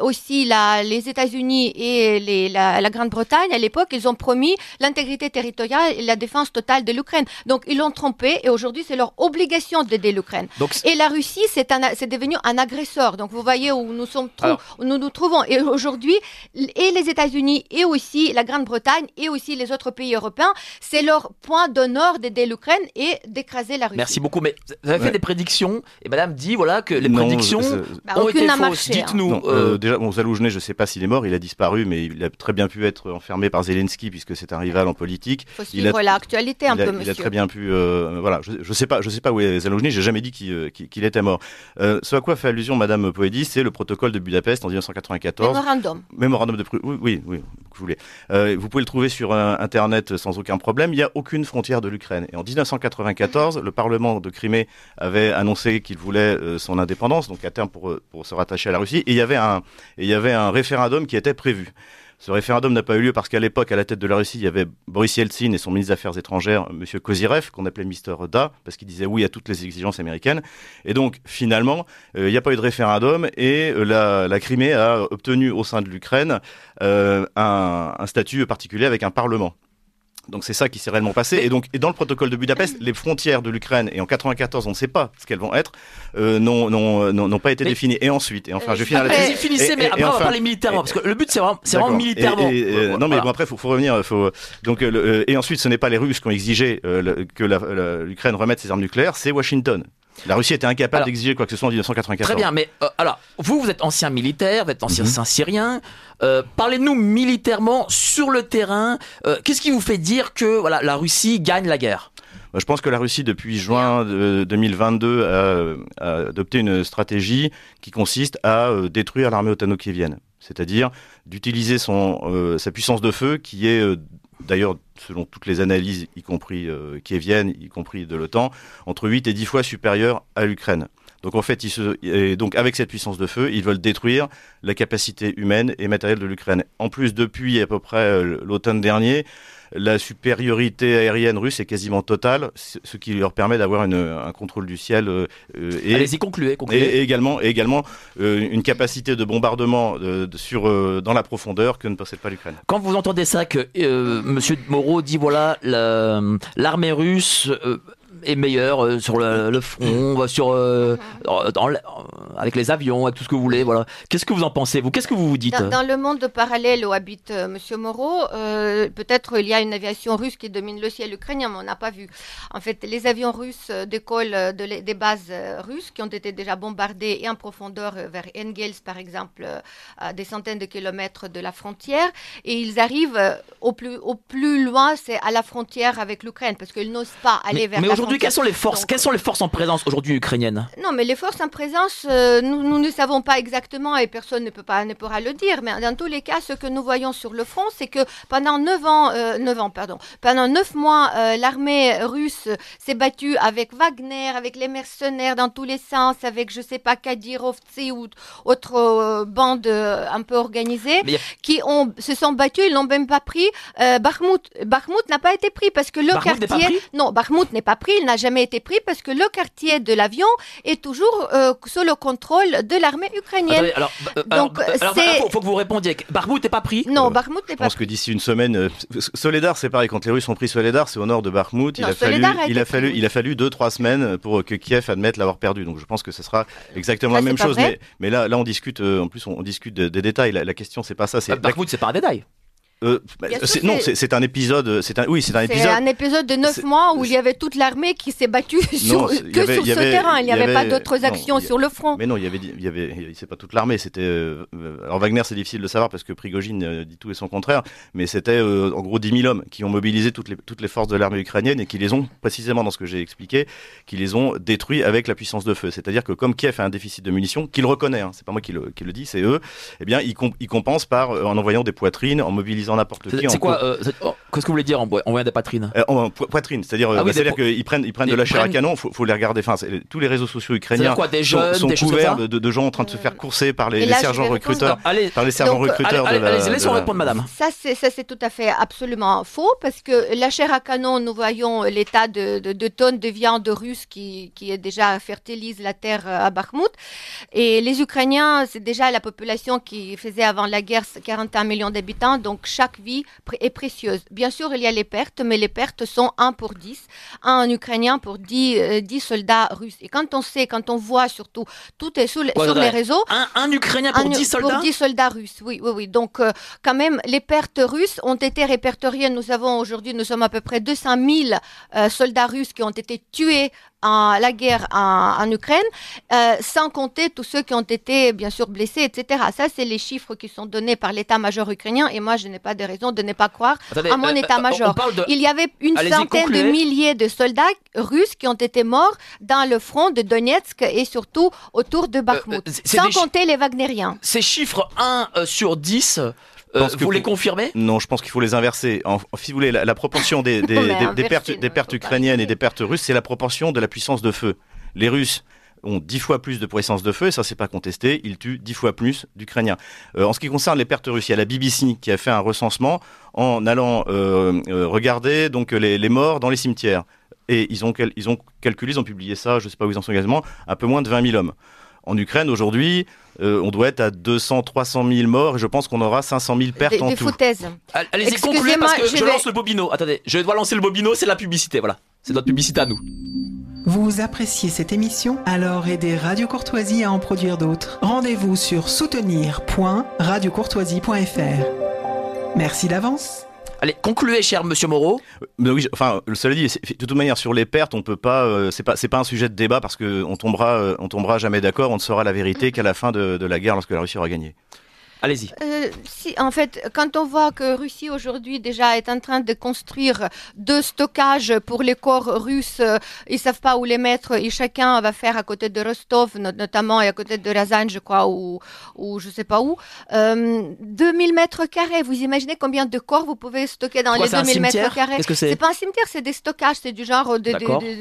aussi la, les États-Unis et les, la, la Grande-Bretagne, à l'époque, ils ont promis l'intégrité territoriale et la défense totale de l'Ukraine. Donc, ils l'ont trompé et aujourd'hui c'est leur obligation d'aider l'Ukraine. Et la Russie, c'est devenu un agresseur. Donc vous voyez où nous, sommes nous nous trouvons. Et aujourd'hui, et les États-Unis, et aussi la Grande-Bretagne, et aussi les autres pays européens, c'est leur point d'honneur d'aider l'Ukraine et d'écraser la Russie. Merci beaucoup. Mais vous avez fait des prédictions, et Madame dit voilà que les prédictions bah, ont été fausses. Hein. Dites-nous. Euh, euh... déjà, bon, Zaloujny, je ne sais pas s'il est mort, il a disparu, mais il a très bien pu être enfermé par Zelensky puisque c'est un rival en politique. Faut il a l'actualité un peu, monsieur. Il a très bien pu. Euh, voilà, je, ne sais pas, je sais pas où est Zaloujny. J'ai jamais dit qu'il était mort. ce à quoi fait allusion Madame Poedi, c'est le protocole de Budapest en 1994. Mémorandum. Mémorandum de oui, oui, oui, vous voulez. vous pouvez le trouver sur Internet sans aucun problème. Il n'y a aucune frontière de l'Ukraine. Et en 1994, le Parlement de Crimée avait annoncé qu'il voulait son indépendance, donc à terme pour, pour se rattacher à la Russie. Et il y avait un, et il y avait un référendum qui était prévu. Ce référendum n'a pas eu lieu parce qu'à l'époque, à la tête de la Russie, il y avait Boris Yeltsin et son ministre des Affaires étrangères, M. Kozirev, qu'on appelait Mister Da, parce qu'il disait oui à toutes les exigences américaines. Et donc, finalement, euh, il n'y a pas eu de référendum et euh, la, Crimée a obtenu au sein de l'Ukraine euh, un statut particulier avec un parlement. Donc c'est ça qui s'est réellement passé. Et donc et dans le protocole de Budapest, les frontières de l'Ukraine et en 94, on ne sait pas ce qu'elles vont être, euh, n'ont n'ont pas été définies. Et ensuite, et enfin, je finis là-dessus. Finissez, mais après on va parler militairement parce que le but c'est vraiment, c'est vraiment militairement. Euh, non mais bon après faut, faut revenir. Faut donc euh, et ensuite ce n'est pas les Russes qui ont exigé que l'Ukraine remette ses armes nucléaires, c'est Washington. La Russie était incapable d'exiger quoi que ce soit en 1994. Très bien, mais euh, alors, vous, vous êtes ancien militaire, vous êtes ancien mhm. syrien. Euh, Parlez-nous militairement sur le terrain. Euh, qu'est-ce qui vous fait dire que voilà, la Russie gagne la guerre? Je pense que la Russie, depuis juin 2022, a, a, adopté une stratégie qui consiste à détruire l'armée otano-kievienne. C'est-à-dire d'utiliser sa puissance de feu, qui est d'ailleurs selon toutes les analyses, y compris euh, kieviennes, y compris de l'OTAN, entre 8 et 10 fois supérieure à l'Ukraine. Donc en fait, donc avec cette puissance de feu, ils veulent détruire la capacité humaine et matérielle de l'Ukraine. En plus, depuis à peu près euh, l'automne dernier, la supériorité aérienne russe est quasiment totale, ce qui leur permet d'avoir un contrôle du ciel. Euh, et, Allez-y, concluez, Et, également, et également euh, une capacité de bombardement sur, euh, dans la profondeur que ne possède pas l'Ukraine. Quand vous entendez ça, que Monsieur Moreau dit voilà, l'armée russe est meilleur euh, sur le, front, sur, euh, dans, avec les avions, avec tout ce que vous voulez. Voilà. Qu'est-ce que vous en pensez, vous? Qu'est-ce que vous vous dites? Dans, le monde parallèle où habite M. Euh, Monsieur Moreau, peut-être il y a une aviation russe qui domine le ciel ukrainien, mais on n'a pas vu. En fait, les avions russes décollent de des bases russes qui ont été déjà bombardées et en profondeur vers Engels, par exemple, à des centaines de kilomètres de la frontière, et ils arrivent au plus, au plus loin, c'est à la frontière avec l'Ukraine, parce qu'ils n'osent pas aller vers mais aujourd'hui, quelles sont les forces Quelles sont les forces en présence aujourd'hui ukrainiennes? Non, mais les forces en présence, euh, nous, ne savons pas exactement et personne ne peut pas ne pourra le dire. Mais dans tous les cas, ce que nous voyons sur le front, c'est que pendant 9 ans, euh, ans, pardon, pendant 9 mois, euh, l'armée russe s'est battue avec Wagner, avec les mercenaires dans tous les sens, avec je sais pas Kadyrovtsi ou autres bandes un peu organisées, qui ont se sont battus. Ils n'ont même pas pris Bakhmut. Bakhmut n'a pas été pris parce que le quartier, non, Bakhmut n'est pas pris, il n'a jamais été pris parce que le quartier de l'avion est toujours euh, sous le contrôle de l'armée ukrainienne. alors, euh, Donc, il faut, que vous répondiez. Barmout n'est pas pris Non, Barmout n'est pas pris. Je pense que d'ici une semaine, euh, Soledar, c'est pareil. Quand les Russes ont pris Soledar, c'est au nord de Barmout. Il, a fallu, il a fallu, il a fallu deux, trois semaines pour que Kiev admette l'avoir perdu. Donc, je pense que ce sera exactement la même chose. Mais, là, là, on discute. en plus, on, discute des détails. La, question, c'est pas ça. C'est Barmout, c'est pas un détail. Euh, bah, non, c'est un épisode. C'est un, oui, c'est un épisode. un épisode de 9 mois où il y avait toute l'armée qui s'est battue sur, que sur ce terrain. Il n'y avait, pas d'autres actions sur le front. Mais non, il y avait, il y avait, c'est pas toute l'armée. C'était. Euh, alors Wagner, c'est difficile de savoir parce que Prigogine euh, dit tout et son contraire. Mais c'était en gros 10 000 hommes qui ont mobilisé toutes les toutes les forces de l'armée ukrainienne et qui les ont précisément dans ce que j'ai expliqué, qui les ont détruits avec la puissance de feu. C'est-à-dire que comme Kiev a un déficit de munitions, qu'il reconnaît, hein, c'est pas moi qui le, qui le dis, c'est eux. Eh bien, ils, ils compensent par en envoyant des poitrines, en mobilisant n'importe qui. Euh, oh, qu'est-ce que vous voulez dire en, en de poitrine euh, En poitrine, c'est-à-dire ah euh, qu'ils prennent, ils prennent de la chair à canon, faut, faut les regarder. Enfin, tous les réseaux sociaux ukrainiens sont, couverts de, gens en train de se faire courser par les, sergents recruteurs. par les sergents recruteurs. Allez, allez, laissons répondre, madame. Ça, c'est tout à fait absolument faux parce que la chair à canon, nous voyons l'état de, tonnes de viande russe qui, qui déjà fertilise la terre à Bakhmut. Et les Ukrainiens, c'est déjà la population qui faisait avant la guerre 41 millions d'habitants. Donc, chaque vie est précieuse. Bien sûr, il y a les pertes, mais les pertes sont 1 pour 10, un Ukrainien pour 10, 10 euh, soldats russes. Et quand on sait, quand on voit surtout, tout est sur, les réseaux. Un, Ukrainien pour 10 soldats Pour 10 soldats russes, oui, oui, oui. Donc, euh, quand même, les pertes russes ont été répertoriées. Nous avons aujourd'hui, nous sommes à peu près 200 000 euh, soldats russes qui ont été tués en, la guerre en, Ukraine, euh, sans compter tous ceux qui ont été bien sûr blessés, etc. Ça, c'est les chiffres qui sont donnés par l'état-major ukrainien, et moi, je n'ai pas de raison de ne pas croire à mon euh, état-major. Il y avait une centaine de milliers de soldats russes qui ont été morts dans le front de Donetsk et surtout autour de Bakhmut, sans compter les Wagneriens. Ces chiffres 1 sur 10 euh, vous les confirmez? Non, je pense qu'il faut les inverser. En, si vous voulez, la, proportion des, pertes, des pertes ukrainiennes et des pertes russes, c'est la proportion de la puissance de feu. Les Russes ont dix fois plus de puissance de feu, et ça c'est pas contesté, ils tuent dix fois plus d'Ukrainiens. Euh, en ce qui concerne les pertes russes, il y a la BBC qui a fait un recensement en allant euh, regarder donc les, morts dans les cimetières. Et ils ont, ils ont calculé, ils ont publié ça, je ne sais pas où ils en sont exactement, un peu moins de 20 000 hommes. En Ukraine, aujourd'hui, euh, on doit être à 200, 300 000 morts et je pense qu'on aura 500 000 pertes en des tout. Foutaises. Allez-y, concluez parce que je, lance le bobino. Attendez, je dois lancer le bobino, c'est la publicité, voilà. C'est notre publicité à nous. Vous appréciez cette émission Alors aidez Radio Courtoisie à en produire d'autres. Rendez-vous sur soutenir.radiocourtoisie.fr. Merci d'avance. Allez, concluez, cher Monsieur Moreau. Mais oui, enfin, cela dit, de toute manière, sur les pertes, on peut pas, euh, c'est pas, c'est pas un sujet de débat parce que on tombera, euh, on tombera jamais d'accord. On ne saura la vérité qu'à la fin de, de la guerre, lorsque la Russie aura gagné. Allez-y. Euh, si, en fait, quand on voit que Russie aujourd'hui déjà est en train de construire deux stockages pour les corps russes, euh, ils savent pas où les mettre et chacun va faire à côté de Rostov notamment et à côté de Razan, je crois, ou, ou je sais pas où. Euh, 2000 mètres carrés, vous imaginez combien de corps vous pouvez stocker dans les 2000 mètres carrés? -ce C'est? Pas un cimetière, c'est des stockages, c'est du genre, de,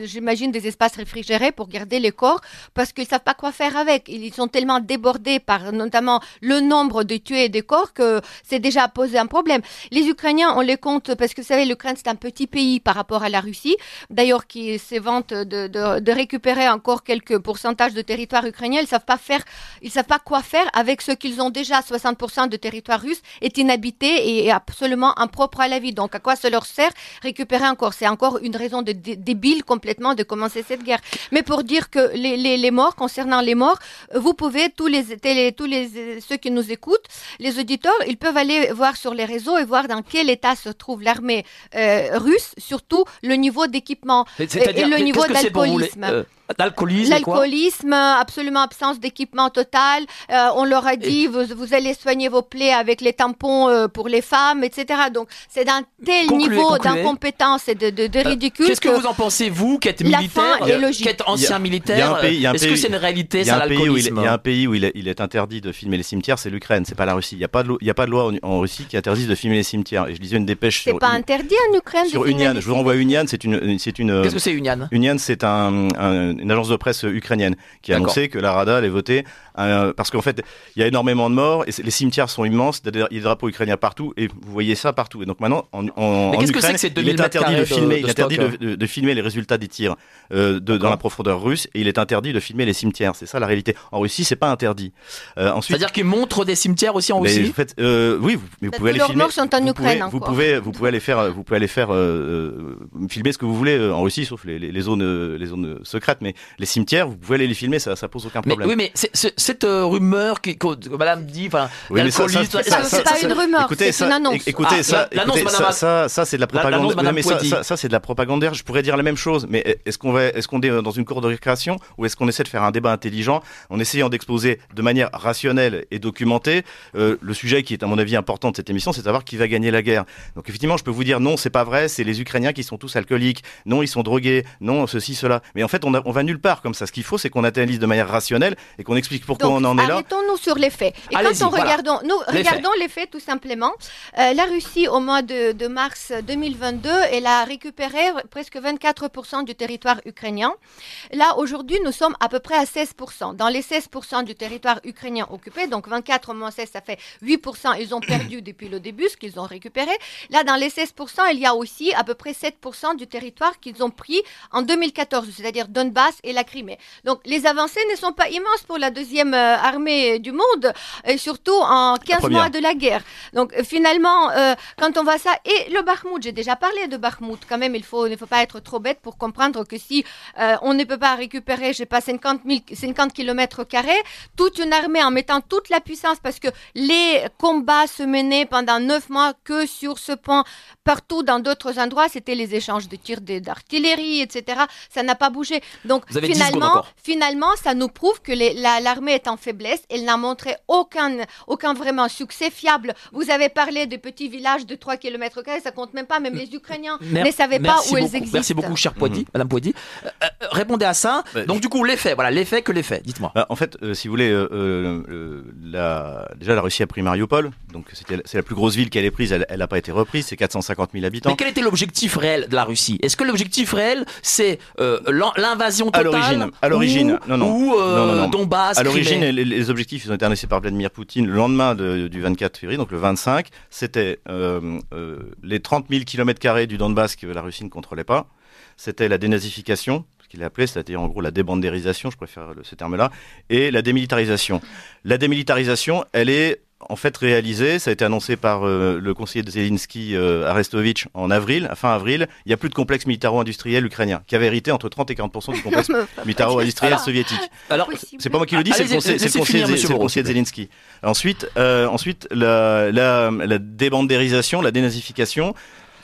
j'imagine, des espaces réfrigérés pour garder les corps parce qu'ils savent pas quoi faire avec. Ils sont tellement débordés par notamment le nombre de tuer des corps que c'est déjà posé un problème. Les Ukrainiens, on les compte parce que vous savez, l'Ukraine c'est un petit pays par rapport à la Russie, d'ailleurs qui s'évente de, de, de, récupérer encore quelques pourcentages de territoire ukrainien. Ils savent pas faire, ils savent pas quoi faire avec ce qu'ils ont déjà. 60% de territoire russe est inhabité et absolument impropre à la vie. Donc à quoi ça leur sert? Récupérer encore C'est encore une raison de, débile complètement de commencer cette guerre. Mais pour dire que les, les, les morts, concernant les morts, vous pouvez tous les, télé, tous les ceux qui nous écoutent les auditeurs, ils peuvent aller voir sur les réseaux et voir dans quel état se trouve l'armée euh, russe, surtout le niveau d'équipement et, le niveau d'alcoolisme. L'alcoolisme L'alcoolisme, absolument absence d'équipement total. Euh, on leur a dit, vous, vous, allez soigner vos plaies avec les tampons euh, pour les femmes, etc. Donc, c'est d'un tel niveau d'incompétence et de, de, de euh, ridicule. Qu'est-ce que, vous en pensez, vous, qui êtes militaire, qui êtes ancien militaire Est-ce que c'est une réalité, ça, l'alcoolisme Il y a un pays où il est, il est interdit de filmer les cimetières, c'est l'Ukraine, c'est pas la Russie. Il n'y a, pas de, il y a pas de loi en, Russie qui interdit de filmer les cimetières. Et je lisais une dépêche sur. C'est pas interdit en Ukraine Sur Union. Je vous renvoie Union, c'est une. une Qu'est-ce que c'est Union Union, c'est un, un une agence de presse ukrainienne qui a annoncé que la Rada allait voter euh, parce qu'en fait il y a énormément de morts et les cimetières sont immenses, il y a des drapeaux ukrainiens partout et vous voyez ça partout. Et donc maintenant en, en, Ukraine, il est interdit de filmer, il est interdit de, filmer les résultats des tirs euh, de, dans la profondeur russe et il est interdit de filmer les cimetières. C'est ça la réalité. En Russie, c'est pas interdit. Euh, ensuite, c'est-à-dire qu'ils montrent des cimetières aussi en Russie. En fait, euh, oui, vous, mais vous pouvez aller filmer. Sont en vous, Ukraine pouvez, vous pouvez, vous pouvez aller faire, vous pouvez aller faire filmer ce que vous voulez en Russie, sauf les, les, les zones, les zones secrètes. Mais les cimetières, vous pouvez aller les filmer, ça, ça pose aucun problème. Mais, oui, mais cette rumeur que, que, Madame dit, enfin, oui, c'est pas une rumeur, c'est une annonce. Écoutez, ça, ça, ça, c'est de la propagande. mais ça, ça, c'est de la propagande. Je pourrais dire la même chose, mais est-ce qu'on va, est-ce qu'on est dans une cour de récréation ou est-ce qu'on essaie de faire un débat intelligent en essayant d'exposer de manière rationnelle et documentée euh, le sujet qui est à mon avis important de cette émission, c'est de savoir qui va gagner la guerre. Donc effectivement, je peux vous dire non, c'est pas vrai, c'est les Ukrainiens qui sont tous alcooliques, non, ils sont drogués, non, ceci, cela. Mais en fait, on, on va nulle part comme ça. Ce qu'il faut, c'est qu'on analyse de manière rationnelle et qu'on explique pourquoi on en est là. Arrêtons-nous sur les faits. Et quand on regardons, nous regardons les faits tout simplement. Euh, la Russie, au mois de, de, mars 2022, elle a récupéré presque 24% du territoire ukrainien. Là, aujourd'hui, nous sommes à peu près à 16%. Dans les 16% du territoire ukrainien occupé, donc 24 moins 16, ça fait 8%, ils ont perdu depuis le début, ce qu'ils ont récupéré. Là, dans les 16%, il y a aussi à peu près 7% du territoire qu'ils ont pris en 2014, c'est-à-dire Donbass Donbass et la Crimée. Donc les avancées ne sont pas immenses pour la deuxième euh, armée du monde, et surtout en 15 mois de la guerre. Donc finalement, quand on voit ça, et le Bakhmut, j'ai déjà parlé de Bakhmut, quand même, il faut, ne faut pas être trop bête pour comprendre que si on ne peut pas récupérer, je sais pas, 50, 50 km carrés, toute une armée en mettant toute la puissance, parce que les combats se menaient pendant neuf mois que sur ce point. Partout dans d'autres endroits, c'était les échanges de tirs d'artillerie, etc. Ça n'a pas bougé. Donc finalement, finalement, ça nous prouve que l'armée est en faiblesse. Elle n'a montré aucun, aucun vraiment succès fiable. Vous avez parlé de petits villages de 3 km, ça compte même pas. Même les Ukrainiens ne savaient pas où elles existent. Merci beaucoup, cher Poiti, mmh. Madame Poiti. Euh, euh, répondez à ça. Bah, Donc du coup, l'effet, voilà, l'effet que l'effet. Dites-moi. Bah, en fait, euh, si vous voulez, la, déjà la Russie a pris Mariupol. Donc c'est la plus grosse ville qu'elle ait prise. Elle n'a pas été reprise. C'est 450 000 habitants. Mais quel était l'objectif réel de la Russie? Est-ce que l'objectif réel, c'est euh, l'invasion totale À l'origine, non, non. Ou euh, Donbass À l'origine, les, objectifs ils ont été annoncés par Vladimir Poutine le lendemain du 24 février, donc le 25. C'était euh, les 30 000 km du Donbass que la Russie ne contrôlait pas. C'était la dénazification, ce qu'il a appelé, c'est-à-dire en gros la débandérisation, je préfère ce terme-là, et la démilitarisation. La démilitarisation, elle est en fait réalisé. Ça a été annoncé par euh, le conseiller de Zelensky, euh, Arestovitch, en avril, fin avril. Il n'y a plus de complexe militaro-industriel ukrainien, qui avait hérité entre 30 et 40% du complexe militaro-industriel soviétique. Alors, c'est pas moi qui le dis, c'est le, conseiller, de Zelensky. Ensuite, euh, ensuite la, la, la débandérisation, la dénazification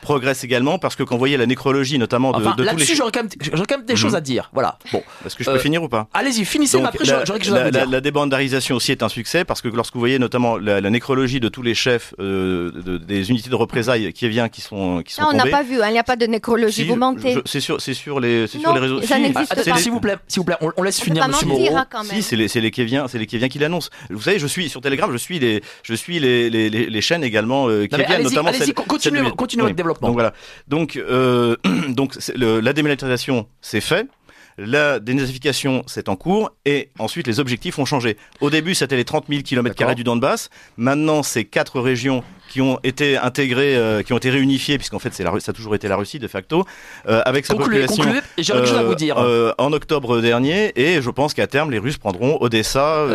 progresse également parce que quand vous voyez la nécrologie notamment de, de tous les j'aurais quand, quand, même des choses mhm. à dire. Voilà. Bon, est-ce que je peux euh, finir ou pas? Allez-y, finissez. mais après, j'aurais quelque chose à dire. La, débandarisation aussi est un succès parce que lorsque vous voyez notamment la, nécrologie de tous les chefs euh, de, des unités de représailles qui vient, qui sont qui sont non, on n'a pas vu. Hein, il n'y a pas de nécrologie. vous mentez. C'est sur c'est sur les c'est sur les réseaux. Ça n'existe pas. S'il vous plaît, s'il vous plaît, on, laisse finir Monsieur Moreau. Hein, si, c'est les c'est les Kéviens, c'est les Kéviens qui l'annoncent. Vous savez, je suis sur Telegram, je suis les je suis les les les chaînes également qui viennent notamment. Allez-y, continuez votre développement. Donc voilà. Donc, euh, donc la démilitarisation, c'est fait. La dénazification, c'est en cours. Et ensuite, les objectifs ont changé. Au début, c'était les 30 000 km du Donbass. Maintenant, c'est quatre régions qui ont été intégrés, euh, qui ont été réunifiés, puisqu'en fait c'est la, ça a toujours été la Russie de facto, euh, avec sa population. à vous dire. Euh, en octobre dernier, et je pense qu'à terme les Russes prendront Odessa,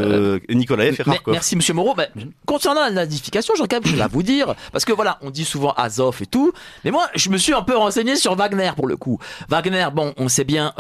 Nikolaev et Kharkov. Merci Monsieur Moreau. Bah, concernant la nazification, j'ai quand même à vous dire, parce que voilà, on dit souvent Azov et tout, mais moi je me suis un peu renseigné sur Wagner pour le coup. Wagner, bon, on sait bien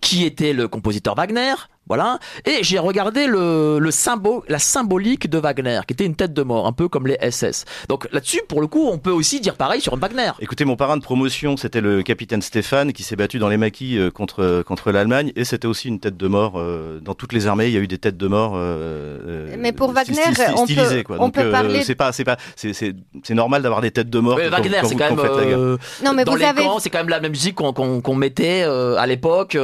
qui était le compositeur Wagner. Voilà. Et j'ai regardé le, le symbole, la symbolique de Wagner, qui était une tête de mort, un peu comme les SS. Donc là-dessus, pour le coup, on peut aussi dire pareil sur Wagner. Écoutez, mon parrain de promotion, c'était le capitaine Stéphane, qui s'est battu dans les maquis euh, contre, contre l'Allemagne, et c'était aussi une tête de mort. Euh, dans toutes les armées, il y a eu des têtes de mort. Euh, Mais pour Wagner, on peut, quoi. on peut parler. C'est pas, c'est pas, c'est normal d'avoir des têtes de mort. Mais Wagner, c'est quand, même. non, mais dans vous les avez... c'est quand même la même musique qu'on mettait à l'époque,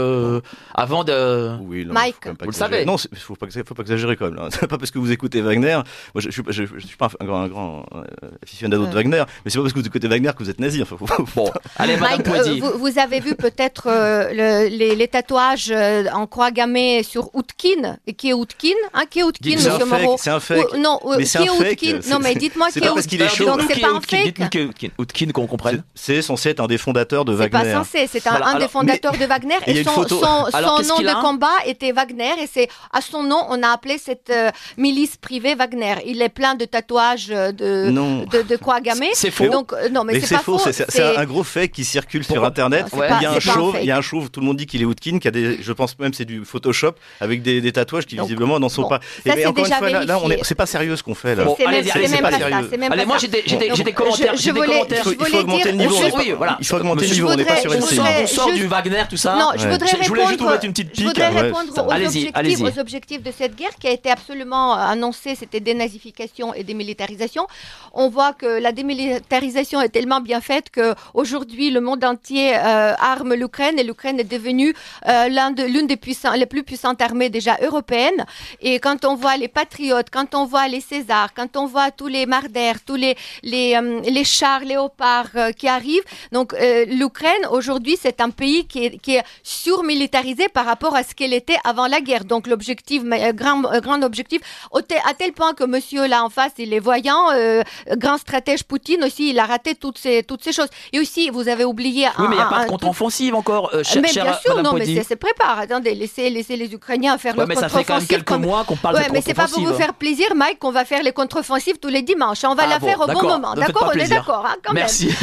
avant de. Oui, vous le savez. Non, il faut pas, faut pas exagérer quand même. Hein. C'est pas parce que vous écoutez Wagner. Moi, je, je, je, je suis pas un grand, un grand euh, aficionado de Wagner, mais c'est pas parce que vous écoutez Wagner que vous êtes nazi. Enfin, bon, allez, Mike, euh, vous, vous, avez vu peut-être euh, le, les, les, tatouages euh, en croix gammée sur Outkin. Et qui est Outkin hein, Qui est Outkin, Monsieur Moreau? C'est un fake. Ou, non, mais qui est Outkin Non, mais dites-moi qui est Outkin. Donc c'est pas un fake. Outkin qu'on comprenne. C'est censé être un des fondateurs de Wagner. C'est pas censé. C'est un des fondateurs de Wagner et son nom de combat était Wagner et c'est à son nom on a appelé cette euh, milice privée Wagner. Il est plein de tatouages euh, de de, de, croix gammée. C'est faux. Donc euh, non mais, c'est pas faux. C'est un gros fait qui circule sur internet. il y a un chauve, il y a un chauve. Tout le monde dit qu'il est Woodkin, qui a des, je pense même c'est du Photoshop avec des, des tatouages qui visiblement n'en sont pas. Ça, mais encore une fois là, on est, c'est pas sérieux ce qu'on fait là. C'est même pas sérieux. Allez, moi j'ai des commentaires. Il faut augmenter le niveau. Il faut augmenter le niveau. On n'est pas sur une série. On sort du Wagner tout ça. Non, je voudrais répondre. Je voulais juste vous mettre une petite pique. Je voudrais répondre aux objectifs de cette guerre qui a été absolument annoncée, c'était dénazification et démilitarisation. On voit que la démilitarisation est tellement bien faite que aujourd'hui le monde entier euh, arme l'Ukraine et l'Ukraine est devenue euh, l'une des puissants, les plus puissantes armées déjà européennes. Et quand on voit les patriotes, quand on voit les Césars, quand on voit tous les Marder, tous les les, euh, les chars léopards qui arrivent, donc l'Ukraine aujourd'hui c'est un pays qui est, qui est surmilitarisé par rapport à ce qu'elle était avant avant la guerre. Donc l'objectif, grand, grand objectif, à tel point que monsieur là en face, il est voyant, grand stratège Poutine aussi, il a raté toutes ces, toutes ces choses. Et aussi, vous avez oublié... Oui, mais il n'y a pas de contre-offensive encore, cher, Mais bien sûr, non, mais c'est prépare. Attendez, laissez, laissez les Ukrainiens faire leur contre-offensive. Mais ça fait quand même quelques mois qu'on parle de mais c'est pas pour vous faire plaisir, Mike, qu'on va faire les contre-offensives tous les dimanches. On va ah la faire au bon moment. D'accord On est d'accord, hein, Merci.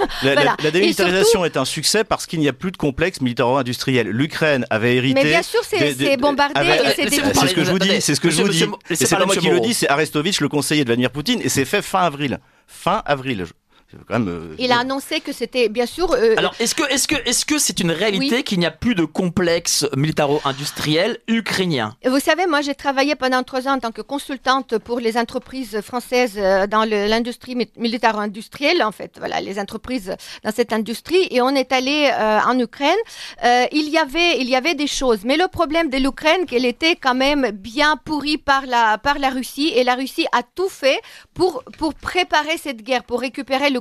la, démilitarisation est un succès parce qu'il n'y a plus de complexe militaro-industriel. L'Ukraine avait hérité. C'est bombardé C'est ce que je vous dis. C'est ce que je vous dis. C'est pas moi qui le dis, c'est Arestovitch, le conseiller de Vladimir Poutine, et c'est fait fin avril. Fin avril. Euh, il a annoncé que c'était bien sûr. Euh, Alors est-ce que est-ce que est-ce que c'est une réalité qu'il n'y a plus de complexe militaro-industriel ukrainien? Vous savez, moi j'ai travaillé pendant trois ans en tant que consultante pour les entreprises françaises euh, dans l'industrie militaro-industrielle, en fait, voilà, les entreprises dans cette industrie, et on est allé en Ukraine. il y avait il y avait des choses, mais le problème de l'Ukraine, qu'elle était quand même bien pourrie par la par la Russie, et la Russie a tout fait pour pour préparer cette guerre, pour récupérer le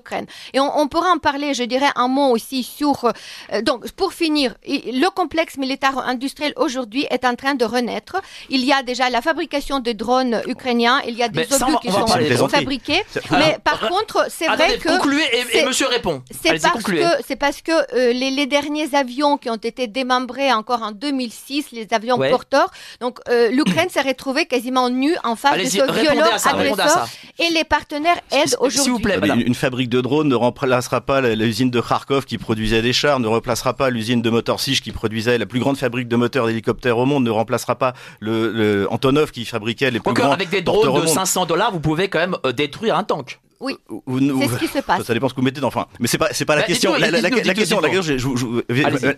et on, pourra en parler, je dirais, un mot aussi sur... Euh, donc, pour finir, le complexe militaire industriel aujourd'hui est en train de renaître. Il y a déjà la fabrication de drones ukrainiens, il y a des obus qui sont fabriqués. Mais par contre, c'est vrai que... Concluez et, monsieur répond. C'est parce, que, parce que euh, les, derniers avions qui ont été démembrés encore en 2006, les avions porteurs, donc euh, l'Ukraine s'est retrouvée quasiment nue en face de ce violent agresseur. Et les partenaires aident aujourd'hui. S'il vous plaît, une fabrique de drones ne remplacera pas l'usine de Kharkov qui produisait des chars, ne remplacera pas l'usine de Motorsich qui produisait la plus grande fabrique de moteurs d'hélicoptères au monde, ne remplacera pas le, Antonov qui fabriquait les plus grands avec des drones de 500 dollars, vous pouvez quand même euh, détruire un tank. Oui, c'est ce qui se passe. Ça, dépend ce que vous mettez dans. Enfin, mais c'est pas, c'est pas la, question. la, question. La question.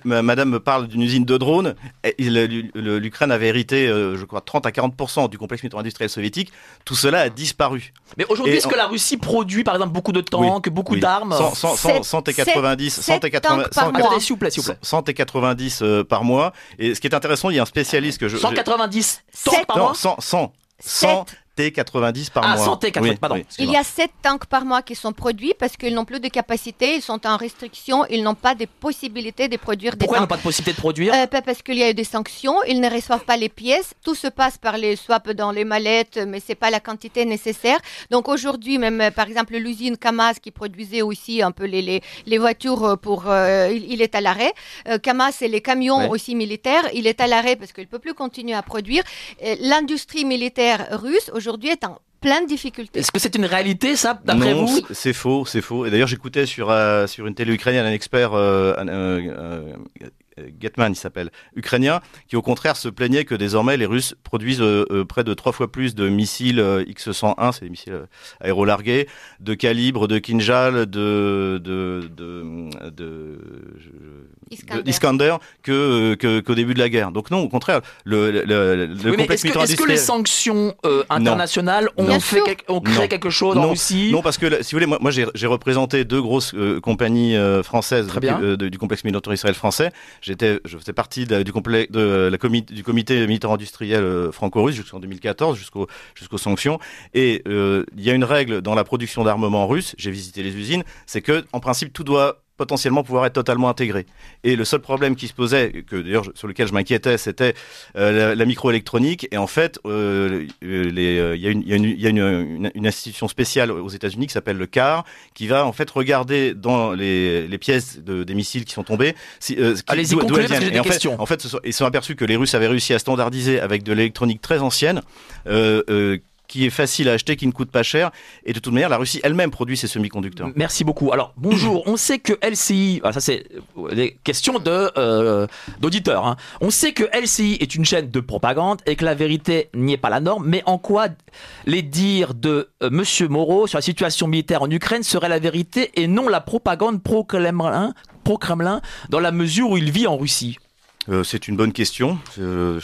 Madame parle d'une usine de drones. L'Ukraine avait hérité, euh, je crois, 30 à 40% du complexe militaire-industriel soviétique. Tout cela a disparu. Mais aujourd'hui, est-ce que la Russie produit, par exemple, beaucoup de tanks, beaucoup d'armes 100, et 90, 100 et 90 par mois. Et ce qui est intéressant, il y a un spécialiste que je. 190 tanks par mois 100, 100, 100 T90 par ah, mois. 100 T90, pardon. il y a 7 tanks par mois qui sont produits parce qu'ils n'ont plus de capacité, ils sont en restriction, ils n'ont pas de possibilité de produire des Pourquoi ils n'ont pas de possibilité de produire? Euh, Parce qu'il y a eu des sanctions, ils ne reçoivent pas les pièces, tout se passe par les swaps dans les mallettes, mais c'est pas la quantité nécessaire. Donc aujourd'hui, même euh, par exemple l'usine Kamaz qui produisait aussi un peu les, les, les voitures euh, pour... Euh, il, est à l'arrêt. Euh, Kamaz, c'est les camions aussi militaires, il est à l'arrêt parce qu'il ne peut plus continuer à produire. L'industrie militaire russe, aujourd'hui, aujourd'hui est en plein de difficultés. Est-ce que c'est une réalité, ça, d'après vous c'est faux, c'est faux. Et d'ailleurs, j'écoutais sur, euh, sur une télé ukrainienne un expert euh, euh, euh, Getman, il s'appelle, ukrainien, qui au contraire se plaignait que désormais les Russes produisent euh, euh, près de trois fois plus de missiles X-101, c'est des missiles aérolargués, de calibre, de Kinjal, de de de, de, Iskander, que qu'au début de la guerre. Donc non, au contraire, le, le, le complexe est-ce que, est-ce que les sanctions internationales ont fait ont créé quelque chose en Russie Non, parce que si vous voulez, moi, moi j'ai représenté deux grosses compagnies françaises du, du complexe militaire israël français J'étais, je faisais partie du, comité, du comité militaire industriel euh, franco-russe jusqu'en 2014, jusqu'aux jusqu'aux sanctions. Et euh, il y a une règle dans la production d'armement russe. J'ai visité les usines, c'est que en principe tout doit potentiellement pouvoir être totalement intégré. Et le seul problème qui se posait, que d'ailleurs sur lequel je m'inquiétais, c'était euh, la, microélectronique. Et en fait, euh, euh, il y a, une, y a, une, y a une, une, institution spéciale aux États-Unis qui s'appelle le CAR, qui va en fait regarder dans les, les pièces de, des missiles qui sont tombés. Si, Allez-y, j'ai des en. Fait, en fait, ils se sont aperçus que les Russes avaient réussi à standardiser avec de l'électronique très ancienne. Euh, qui est facile à acheter, qui ne coûte pas cher. Et de toute manière, la Russie elle-même produit ces semi-conducteurs. Merci beaucoup. Alors, bonjour. On sait que LCI, ah, ça c'est des questions de euh, d'auditeurs. Hein. On sait que LCI est une chaîne de propagande et que la vérité n'y est pas la norme. Mais en quoi les dires de euh, Monsieur Moreau sur la situation militaire en Ukraine seraient la vérité et non la propagande pro-Kremlin, pro-Kremlin dans la mesure où il vit en Russie? Euh, c'est une bonne question. Euh,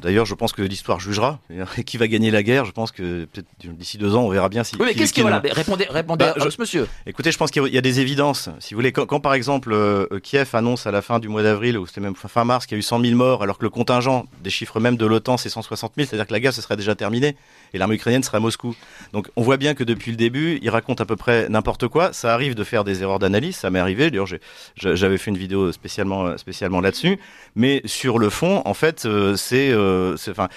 d'ailleurs, je pense que l'histoire jugera. qui va gagner la guerre Je pense que peut-être d'ici deux ans, on verra bien si. Oui, mais qu'est-ce qui voilà, Répondez, répondez bah, à monsieur. Écoutez, je pense qu'il y a des évidences. Si vous voulez, quand, par exemple euh, Kiev annonce à la fin du mois d'avril, ou c'était même fin mars, qu'il y a eu 100 000 morts, alors que le contingent des chiffres même de l'OTAN c'est 160 000, c'est-à-dire que la guerre ce serait déjà terminée et l'armée ukrainienne serait à Moscou. Donc, on voit bien que depuis le début, il raconte à peu près n'importe quoi. Ça arrive de faire des erreurs d'analyse. Ça m'est arrivé. D'ailleurs, j'avais fait une vidéo spécialement, spécialement là-dessus. Mais sur le fond, en fait, c'est, enfin,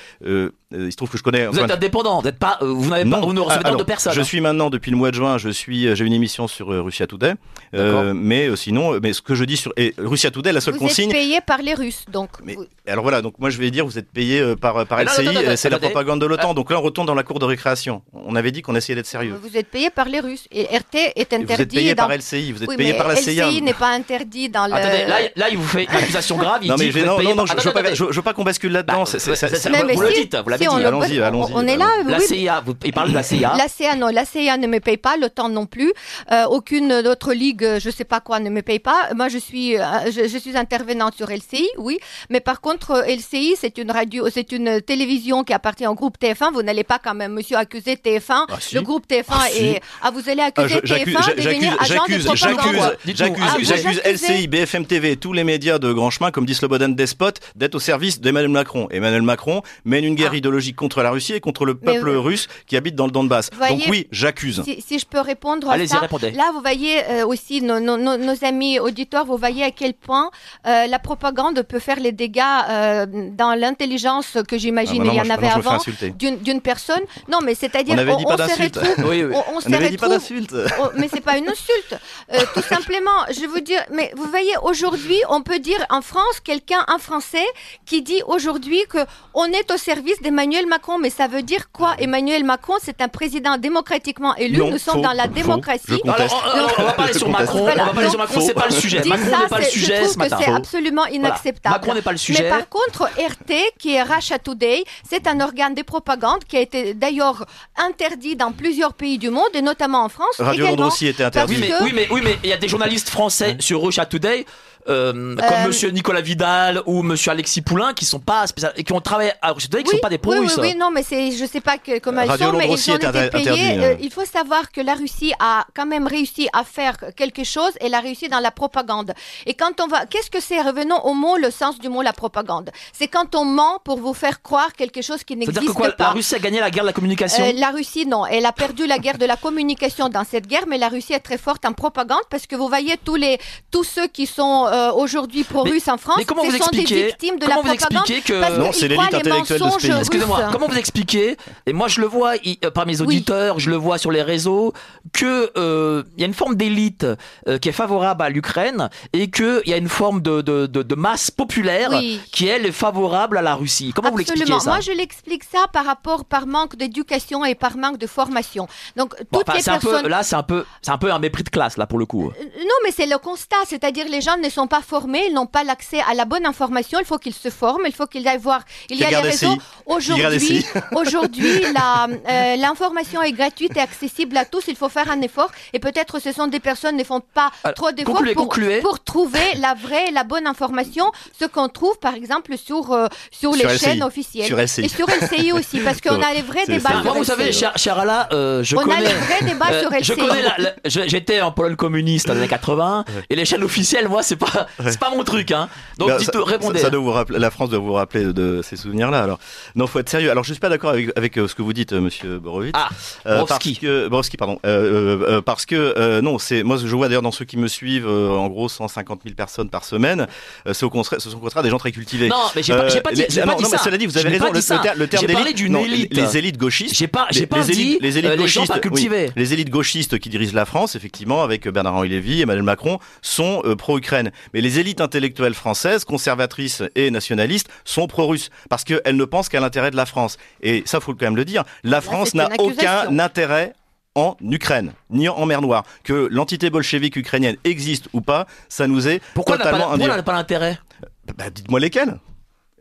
il se trouve que je connais. Vous êtes indépendant, vous pas, vous n'avez pas, vous ne recevez pas de personne. Je suis maintenant depuis le mois de juin, je suis, j'ai une émission sur Russia Today, mais sinon, mais ce que je dis sur et Russia Today, la seule consigne. Vous êtes payé par les Russes, donc. Mais, alors voilà, donc moi je vais dire, vous êtes payé par par LCI, c'est la propagande de l'OTAN. Donc là, on retourne dans la cour de récréation. On avait dit qu'on essayait d'être sérieux. Vous êtes payé par les Russes et RT est interdit. Vous êtes payé par LCI, vous êtes payé par la CIA. LCI n'est pas interdit dans le. Attendez, là, là, il vous fait une accusation grave. Il non, mais non, non, non, je, veux veux pas qu'on bascule là-dedans. Bah, vous le dites, vous l'avez dit. Allons-y, allons-y. On est là. La CIA, il parle de la CIA. La CIA, non, la CIA ne me paye pas, l'OTAN non plus. Euh, aucune autre ligue, je sais pas quoi, ne me paye pas. Moi, je suis, euh, je suis intervenante sur LCI, oui. Mais par contre, LCI, c'est une radio, c'est une télévision qui appartient au groupe TF1. Vous n'allez pas quand même, monsieur, accuser TF1. Ah, le groupe TF1 ah, et ah, vous allez accuser TF1 de devenir agent de propagande. J'accuse LCI, BFM TV, tous les médias de grand chemin, comme dit Slobodan Despot, d'être au service d'Emmanuel Macron. Emmanuel Macron mène une guerre idéologique contre la Russie et contre le peuple russe qui habite dans le Donbass. Donc oui, j'accuse. Si, je peux répondre à ça, là vous voyez euh, aussi nos, nos, nos, amis auditeurs, vous voyez à quel point euh, la propagande peut faire les dégâts euh, dans l'intelligence que j'imagine ah, bah il y en avait avant d'une personne. Non, mais c'est-à-dire on, on, on se retrouve, oui, oui. on, on, on n'avait dit pas d'insulte. mais c'est pas une insulte. Euh, tout simplement, je vous dire, mais vous voyez, aujourd'hui, on peut dire en France, quelqu'un, un Français, qui dit aujourd'hui que on est au service d'Emmanuel Macron. Mais ça veut dire quoi? Emmanuel Macron, c'est un président démocratiquement élu. Non, Nous sommes faux, dans la faux, démocratie. Alors, alors, on va parler sur Macron. Voilà, on va parler sur Macron. C'est pas le sujet. Macron n'est pas le sujet je trouve ce matin. que c'est absolument inacceptable. Macron n'est pas le sujet. Mais par contre, RT, qui est Russia Today, c'est un organe de propagande qui a été d'ailleurs interdit dans plusieurs pays du monde et notamment en France. Radio Londres aussi était interdit. Oui, mais, oui, mais oui, mais il y a des journalistes français sur Russia Today comme euh, Monsieur Nicolas Vidal ou Monsieur Alexis Poulain qui sont pas spécial... et qui ont travaillé à Russia Today, qui oui, sont pas des pro-russes. Oui, oui, non, mais c'est, je sais pas que, comment ils sont, mais ils ont été payés. Euh, il faut savoir que la Russie a quand même réussi à faire quelque chose. Elle a réussi dans la propagande. Et quand on va, qu'est-ce que c'est Revenons au mot, le sens du mot la propagande. C'est quand on ment pour vous faire croire quelque chose qui n'existe que quoi, pas. La Russie a gagné la guerre de la communication? Euh, la Russie, non, elle a perdu la guerre de la communication dans cette guerre, mais la Russie est très forte en propagande parce que vous voyez tous les tous ceux qui sont euh, aujourd'hui pro-russes en France, mais comment ce vous sont des victimes de la propagande que... Non, c'est l'élite intellectuelle de ce pays. Excusez-moi, comment vous expliquez Et moi, je le vois il, euh, par mes auditeurs, oui. je le vois sur les réseaux, que euh, il y a une forme d'élite euh, qui est favorable à l'Ukraine et qu'il y a une forme de, de, de, de masse populaire oui. qui elle est favorable à la Russie. Comment Absolument. vous l'expliquez ça Moi, je l'explique ça par rapport par manque d'éducation et par manque de formation. Donc toutes bon, enfin, les personnes. Un peu, là, c'est un peu, c'est un peu un mépris de classe là pour le coup. Euh, non, mais c'est le constat, c'est-à-dire les gens ne sont pas formés, ils n'ont pas l'accès à la bonne information. Il faut qu'ils se forment, il faut qu'ils aillent voir. Il y a les réseaux. Aujourd'hui, aujourd'hui, euh, l'information est gratuite et accessible à tous. Il faut faire un effort. Et peut-être ce sont des personnes qui ne font pas Alors, trop d'efforts pour, trouver la vraie, la bonne information. Ce qu'on trouve, par exemple, sur euh, sur, Sur les LCI. chaînes officielles Sur LCI. et sur LCI aussi, parce qu'on a les vrais débats. Moi, vous LCI. savez, cher, cher Alain, euh, je on a connais. les vrais débats Euh, sur LCI. connais j'étais en Pologne communiste dans les années 80 et les chaînes officielles moi c'est pas c'est pas mon truc hein donc Bah, dites ça- répondez Ça, doit vous rappeler, la France doit vous rappeler de ces souvenirs-là. Alors, non, faut être sérieux. Alors, je suis pas d'accord avec, avec euh, ce que vous dites, euh, Monsieur Borovitz. ah Euh, Borowski. parce que Borowski, pardon. Euh, parce que non, c'est moi je vois d'ailleurs dans ceux qui me suivent, en gros 150 000 personnes par semaine. C'est au contraire, ce sont au contraire des gens très cultivés. non mais j'ai pas, pas dit, les- ah pas non, dit non, ça mais cela dit, vous avez raison. pas Le, ça. le ter- le terme d'élite, d'une élite les élites gauchistes. j'ai pas j'ai les- pas dit élites, les élites gauchistes, pas les élites gauchistes qui dirigent la France, effectivement, avec Bernard-Henri Lévy, Emmanuel Macron, sont pro-Ukraine. Mais les élites intellectuelles françaises, conservatrices et nationalistes, sont pro-russes parce qu'elles ne pensent qu'à l'intérêt de la France. Et ça, faut quand même le dire. La France n'a aucun intérêt en Ukraine, ni en mer Noire. Que l'entité bolchevique ukrainienne existe ou pas, ça nous est pourquoi totalement pourquoi indifférent. n'a pas l'intérêt? Bah, dites-moi lesquels.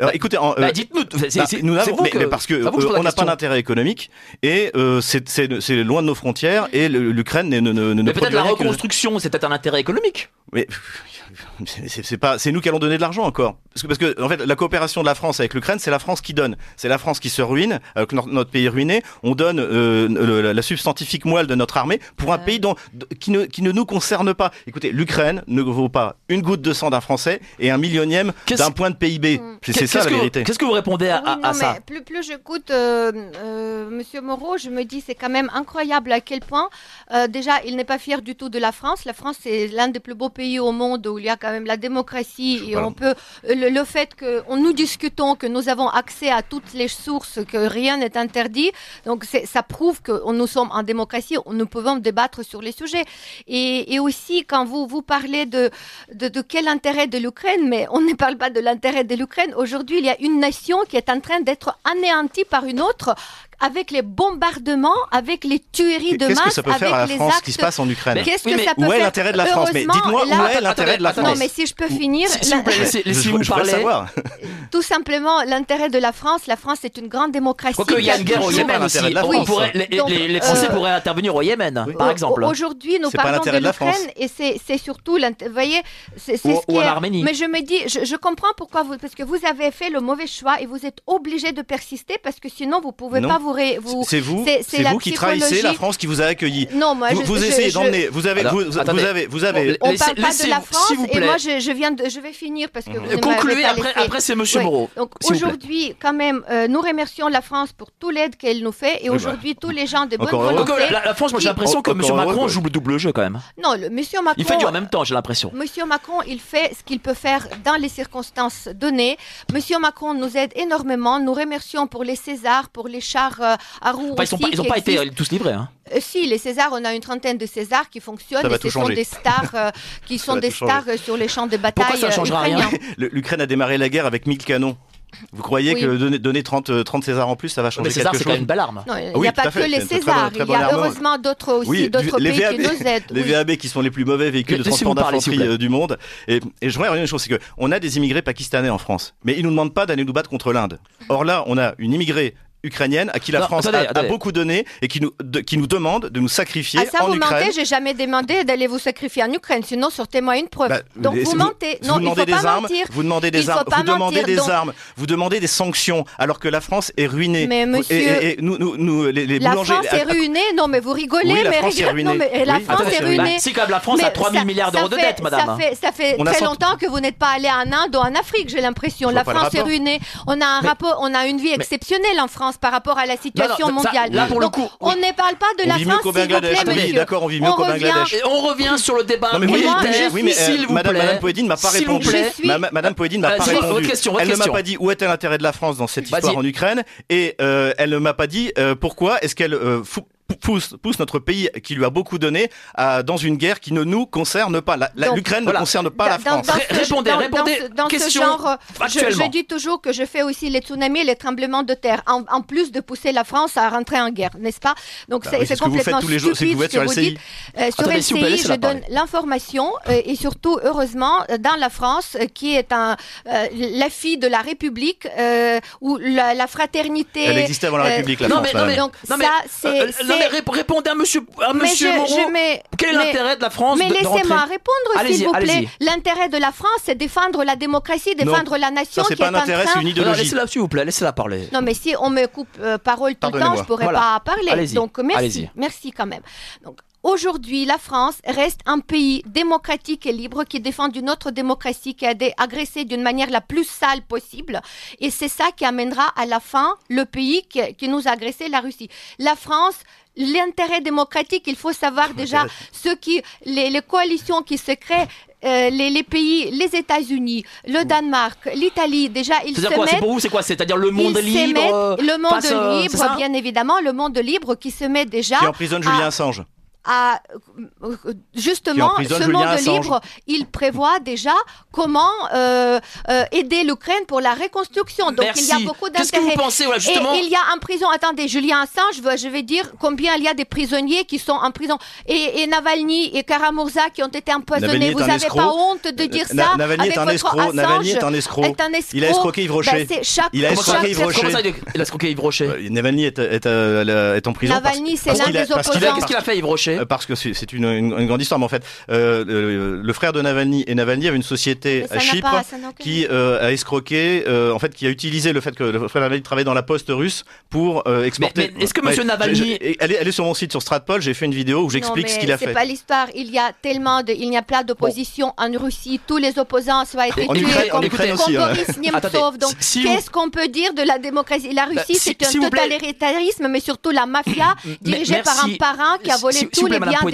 Alors, écoutez, en, bah euh, dites-nous c'est bah, nous c'est avons, vous mais, que- mais parce que euh, on n'a pas d'intérêt économique et euh, c'est loin de nos frontières et l'Ukraine ne, ne, ne, mais peut-être la que- reconstruction c'est peut-être un intérêt économique Mais c'est pas, c'est nous qui allons donner de l'argent encore. Parce que, parce que en fait, la coopération de la France avec l'Ukraine, c'est la France qui donne. C'est la France qui se ruine, avec notre, notre pays ruiné. On donne euh, le- la substantifique moelle de notre armée pour un Ouais. pays dont, qui, ne, qui ne nous concerne pas. Écoutez, l'Ukraine ne vaut pas une goutte de sang d'un Français et un millionième d'un point de PIB. Mm. C'est ça la vérité. qu'est-ce que vous répondez à, Oui, à- non, à ça mais plus, plus j'écoute euh, euh, Monsieur Moreau, je me dis c'est quand même incroyable à quel point euh, déjà il n'est pas fier du tout de la France. La France c'est l'un des plus beaux pays au monde où il y a quand même la démocratie et on peut le, fait que nous discutons, que nous avons accès à toutes les sources, que rien n'est interdit, donc ça prouve que nous sommes en démocratie, nous pouvons débattre sur les sujets. Et, aussi quand vous vous parlez de, de quel intérêt de l'Ukraine, mais on ne parle pas de l'intérêt de l'Ukraine. Aujourd'hui, il y a une nation qui est en train d'être anéantie par une autre avec les bombardements, avec les tueries de masse, Qu'est-ce que ça peut faire à la France qui se passe en Ukraine Qu'est-ce que ça peut Où est l'intérêt de la France? Mais dites-moi où est l'intérêt de la France? Non, mais si je peux finir, si, vous savoir. Tout simplement, l'intérêt de la France, la France est une grande démocratie. Quoi qu'il y a une guerre au Yémen aussi. les, Français pourraient intervenir au Yémen, par exemple. Aujourd'hui, nous parlons de l'Ukraine et c'est surtout, vous voyez, c'est ce qui est. Mais je me dis, je comprends pourquoi vous, parce que vous avez fait le mauvais choix et vous êtes obligé de persister parce que sinon vous pouvez pas vous c'est vous, c'est vous qui trahissez la France qui vous a accueilli. Non, moi, vous, je, vous essayez d'emmener. Vous avez, vous, vous, avez, vous avez. On parle pas de la France et moi je, je viens de, je vais finir parce que vous concluez après. Après c'est Monsieur Moreau. Donc aujourd'hui, quand même, euh, nous remercions la France pour tout l'aide qu'elle nous fait et aujourd'hui tous les gens de bonne volonté. La France, moi j'ai l'impression que Monsieur Macron joue le double jeu quand même. Non, le Monsieur Macron. Il fait du en même temps, j'ai l'impression. Monsieur Macron, il fait ce qu'il peut faire dans les circonstances données. Monsieur Macron nous aide énormément. Nous remercions pour les Césars, pour les chars euh, à ils n'ont pas, été tous livrés. Hein. Euh, si, les Césars, on a une trentaine de Césars qui fonctionnent et ce sont des stars, euh, qui sont des stars sur les champs de bataille. Pourquoi ça changera rien? L'Ukraine a démarré la guerre avec 1000 canons. Vous croyez que donner, donner 30, 30 Césars en plus, ça va changer mais César, quelque chose c'est quand même une belle arme. il n'y a pas que les Césars, il y a heureusement d'autres aussi, d'autres pays qui nous aident. Les VAB qui sont les plus mauvais véhicules de transport d'infanterie du monde. Et, et je voudrais dire une chose, c'est qu'on a des immigrés pakistanais en France, mais ils nous demandent pas d'aller nous battre contre l'Inde. Or là, on a une immigrée ukrainienne à qui la France a, beaucoup donné et qui nous, qui nous demande de nous sacrifier ah, ça, en vous Ukraine. mentez, j'ai jamais demandé d'aller vous sacrifier en Ukraine, sinon sortez-moi une preuve. Bah, Donc vous, mentez. non, vous demandez il faut des pas armes, mentir. vous demandez des armes, vous demandez des armes, vous demandez des sanctions, alors que la France est ruinée. Mais monsieur, et, nous, nous, nous, les, les la boulangers. France est ruinée. Non, mais vous rigolez. Oui, la mais France est ruinée. Non, mais la France est ruinée. Si comme la France a 3 000 milliards d'euros de dette, madame. Ça fait très longtemps que vous n'êtes pas allé en Inde ou en Afrique, j'ai l'impression. La France est ruinée. On a un rapport, on a une vie exceptionnelle en France par rapport à la situation mondiale. Là, pour le coup, on ne parle pas de la France, s'il vous plaît, Oui, d'accord, on vit mieux qu'au Bangladesh. On revient sur le débat militaire. Oui, mais s'il vous plaît. Madame Poedine m'a pas répondu. Madame Poedine m'a pas répondu. Elle ne m'a pas dit où était l'intérêt de la France dans cette histoire en Ukraine et elle ne m'a pas dit pourquoi est-ce qu'elle pousse, pousse notre pays qui lui a beaucoup donné à, dans une guerre qui ne nous concerne pas. L'Ukraine ne concerne pas la France. répondez, répondez. Dans, ce genre, je, je, dis toujours que je fais aussi les tsunamis et les tremblements de terre, en, plus de pousser la France à rentrer en guerre, n'est-ce pas? Donc bah c'est complètement tous les jours, stupide vous ce que vous dites. Euh, sur Attendez, LCI, je donne l'information euh, et surtout, heureusement, dans la France, euh, qui est un, la fille de la République, où la, fraternité... Elle existait avant la République, la France. Non, mais, donc, ça, c'est répondez à monsieur, à monsieur Moreau. Quel est l'intérêt de la France Mais laissez-moi répondre, s'il vous plaît. L'intérêt de la France, c'est défendre la démocratie, défendre la nation. Ça, c'est pas un intérêt, c'est une idéologie. Laissez-la, s'il vous plaît, laissez-la parler. Non, mais si on me coupe euh, parole tout le temps, je pourrais pas parler. Donc, merci. Merci quand même. Donc, Aujourd'hui, la France reste un pays démocratique et libre qui défend une autre démocratie qui a été agressée d'une manière la plus sale possible. Et c'est ça qui amènera à la fin le pays qui, qui nous a agressé, la Russie. La France l'intérêt démocratique, il faut savoir déjà ce qui, les, coalitions qui se créent, euh, les, pays, les États-Unis, le Danemark, l'Italie, déjà ils se quoi, mettent. C'est pour vous, c'est quoi? C'est-à-dire le monde libre. le monde euh, libre, bien évidemment, le monde libre qui se met déjà. Qui emprisonne Julien Assange à justement ce monde libre, il prévoit déjà comment euh, euh, aider l'Ukraine pour la reconstruction. Donc il y a beaucoup d'intérêt. Et il y a en prison, attendez, Julien Assange, je vais dire combien il y a des prisonniers qui sont en prison. Et, Navalny et Karamurza qui ont été empoisonnés. Vous n'avez pas honte de dire ça Navalny est un escroc. Navalny est un escroc. Il a escroqué Yves Rocher. Ben, il a escroqué Yves Rocher. il a escroqué Yves Rocher Navalny est, est, est, en prison. Navalny, c'est l'un des opposants. Qu'est-ce qu'il a fait Yves Rocher euh, parce que c'est une, une, grande histoire. Mais en fait, euh, le, le, frère de Navalny et Navalny avait une société à Chypre qui euh, a escroqué, euh, en fait, qui a utilisé le fait que le frère de Navalny travaillait dans la poste russe pour euh, exporter. Mais, est-ce que Monsieur Navalny, elle, est, elle est sur mon site sur Stratpol. J'ai fait une vidéo où j'explique ce qu'il a fait. C'est pas l'histoire. Il y a tellement de, il n'y a pas d'opposition en Russie. Tous les opposants sont été tués, comme, comme aussi. Boris Nemtsov. Donc, qu'est-ce qu'on peut dire de la démocratie? La bah, Russie, c'est un totalitarisme, mais surtout la mafia dirigée par un parrain qui a volé tout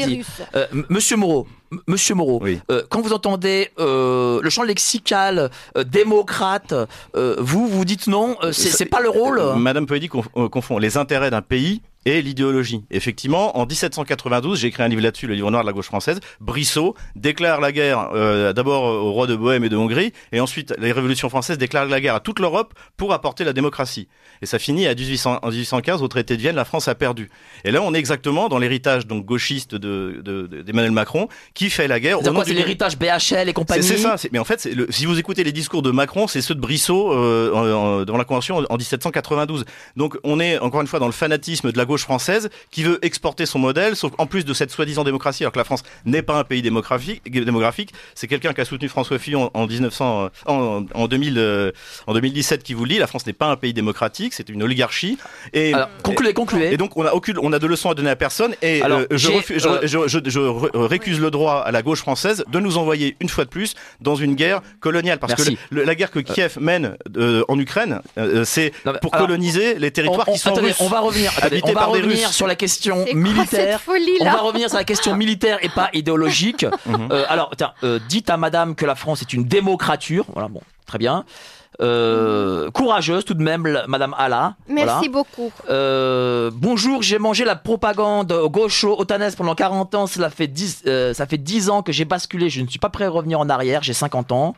Russes. Monsieur Moreau, Monsieur Moreau, euh, quand vous entendez euh, le champ lexical euh, démocrate, vous vous dites non, c'est pas le rôle. Madame Poedi confond les intérêts d'un pays et l'idéologie. Effectivement, en 1792, j'ai écrit un livre là-dessus, le livre noir de la gauche française, Brissot déclare la guerre d'abord au roi de Bohême et de Hongrie, et ensuite les révolutions françaises déclarent la guerre à toute l'Europe pour apporter la démocratie. Et ça finit à 1800, en 1815, au traité de Vienne, la France a perdu. Et là, on est exactement dans l'héritage donc gauchiste de d'Emmanuel Macron, qui fait la guerre. C'est l'héritage BHL et compagnie C'est ça. Mais en fait, si vous écoutez les discours de Macron, c'est ceux de Brissot euh, dans la Convention en 1792. Donc on est encore une fois dans le fanatisme de la gauche française qui veut exporter son modèle, sauf en plus de cette soi-disant démocratie, alors que la France n'est pas un pays démographique. démographique c'est quelqu'un qui a soutenu François Fillon en 1900, en, en 2000, euh, en 2017 qui vous le dit. La France n'est pas un pays démocratique, c'est une oligarchie. Et concluez, concluez. Et donc on a aucune, on a de leçons à donner à personne. Et euh, je, je, je, je, récuse le droit à la gauche française de nous envoyer une fois de plus dans une guerre coloniale. Parce que la guerre que Kiev mène euh, en Ukraine, euh, c'est pour coloniser les territoires qui sont russes. On va revenir, on va revenir sur la question militaire. on va revenir sur la question militaire et pas idéologique. Euh, alors, tiens, dites à Madame que la France est une démocrature. Voilà, bon, très bien. Euh, courageuse tout de même, Madame Alla. Merci beaucoup. Euh, bonjour, j'ai mangé la propagande gaucho-otanès pendant 40 ans. Cela fait 10, euh, ça fait 10 ans que j'ai basculé. Je ne suis pas prêt à revenir en arrière. J'ai 50 ans.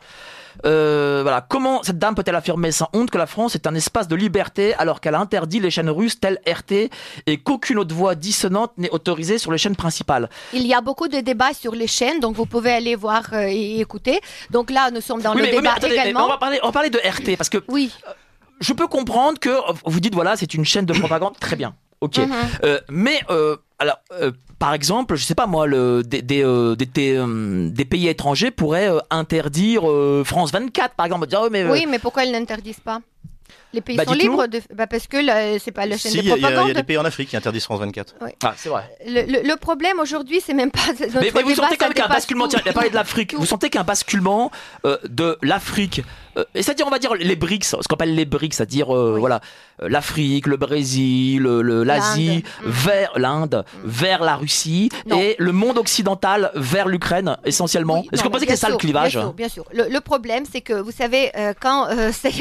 Euh, voilà. Comment cette dame peut-elle affirmer sans honte que la France est un espace de liberté alors qu'elle a interdit les chaînes russes telles RT et qu'aucune autre voix dissonante n'est autorisée sur les chaînes principales? Il y a beaucoup de débats sur les chaînes, donc vous pouvez aller voir euh, et écouter. Donc là, nous sommes dans le débat également. on, va parler, on va parler de RT parce que oui. Je peux comprendre que vous dites voilà, c'est une chaîne de propagande, très bien. Ok. Mhm. mais alors, par exemple, je sais pas moi, le, des, des, euh, euh, des, pays étrangers pourraient euh, interdire France 24, par exemple. Dire, mais, oui, mais pourquoi ils n'interdisent pas? Les pays bah, sont libres de... bah parce que c'est pas la chaîne de propagande. Il y, a des pays en Afrique qui interdisent France 24. Ah, c'est vrai. Le, le, problème aujourd'hui, c'est même pas. Notre mais, mais vous sentez quand même qu'un basculement. Tiens, il a parlé de l'Afrique. Vous sentez qu'un basculement euh, de l'Afrique, euh, c'est-à-dire on va dire les BRICS, ce qu'on appelle les BRICS, c'est-à-dire euh, voilà l'Afrique, le Brésil, l'Asie, mm. vers l'Inde, mm. vers la Russie et le monde occidental vers l'Ukraine essentiellement. Est-ce que vous pensez que c'est ça le clivage Bien sûr. Bien sûr. Le, problème, c'est que vous savez quand c'est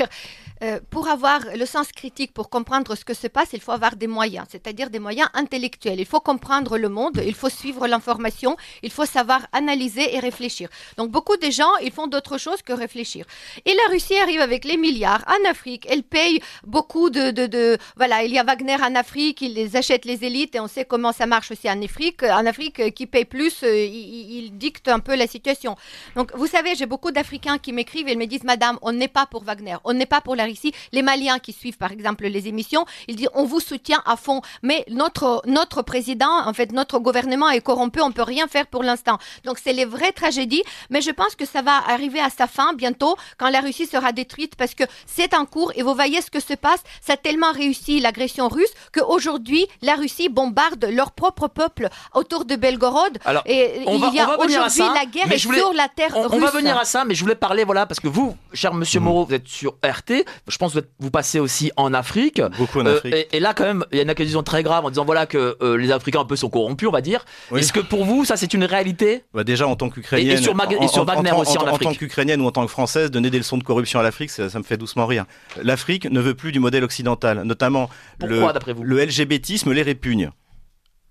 euh, pour avoir le sens critique, pour comprendre ce que se passe, il faut avoir des moyens, c'est-à-dire des moyens intellectuels. Il faut comprendre le monde, il faut suivre l'information, il faut savoir analyser et réfléchir. Donc beaucoup de gens, ils font d'autres choses que réfléchir. Et la Russie arrive avec les milliards en Afrique. Elle paye beaucoup de, voilà, il y a Wagner en Afrique, il les achète les élites et on sait comment ça marche aussi en Afrique. En Afrique, euh, qui paye plus, euh, il, il dicte un peu la situation. Donc vous savez, j'ai beaucoup d'Africains qui m'écrivent et me disent, Madame, on n'est pas pour Wagner, on n'est pas pour la ici. Les Maliens qui suivent par exemple les émissions, ils disent on vous soutient à fond, mais notre notre président, en fait notre gouvernement est corrompu, on peut rien faire pour l'instant. Donc c'est les vraies tragédies, mais je pense que ça va arriver à sa fin bientôt quand la Russie sera détruite parce que c'est en cours et vous voyez ce que se passe. Ça a tellement réussi l'agression russe qu'aujourd'hui la Russie bombarde leur propre peuple autour de Belgorod. Alors, et il y a aujourd'hui la guerre est sur la terre on, russe. On va venir à ça, mais je voulais parler voilà parce que vous, cher Monsieur mmh. Moreau, vous êtes sur RT. Je pense que vous passez aussi en Afrique. Beaucoup en Afrique. et, là, quand même, il y a une accusation très grave en disant voilà que euh, les Africains un peu sont corrompus, on va dire. Est-ce que pour vous, ça, c'est une réalité? Bah Déjà, en tant qu'Ukrainienne. Et, sur, Wagner aussi en, Afrique. En tant qu'Ukrainienne ou en tant que Française, donner des leçons de corruption à l'Afrique, ça, me fait doucement rire. L'Afrique ne veut plus du modèle occidental, notamment Pourquoi, le, vous? le LGBTisme les répugne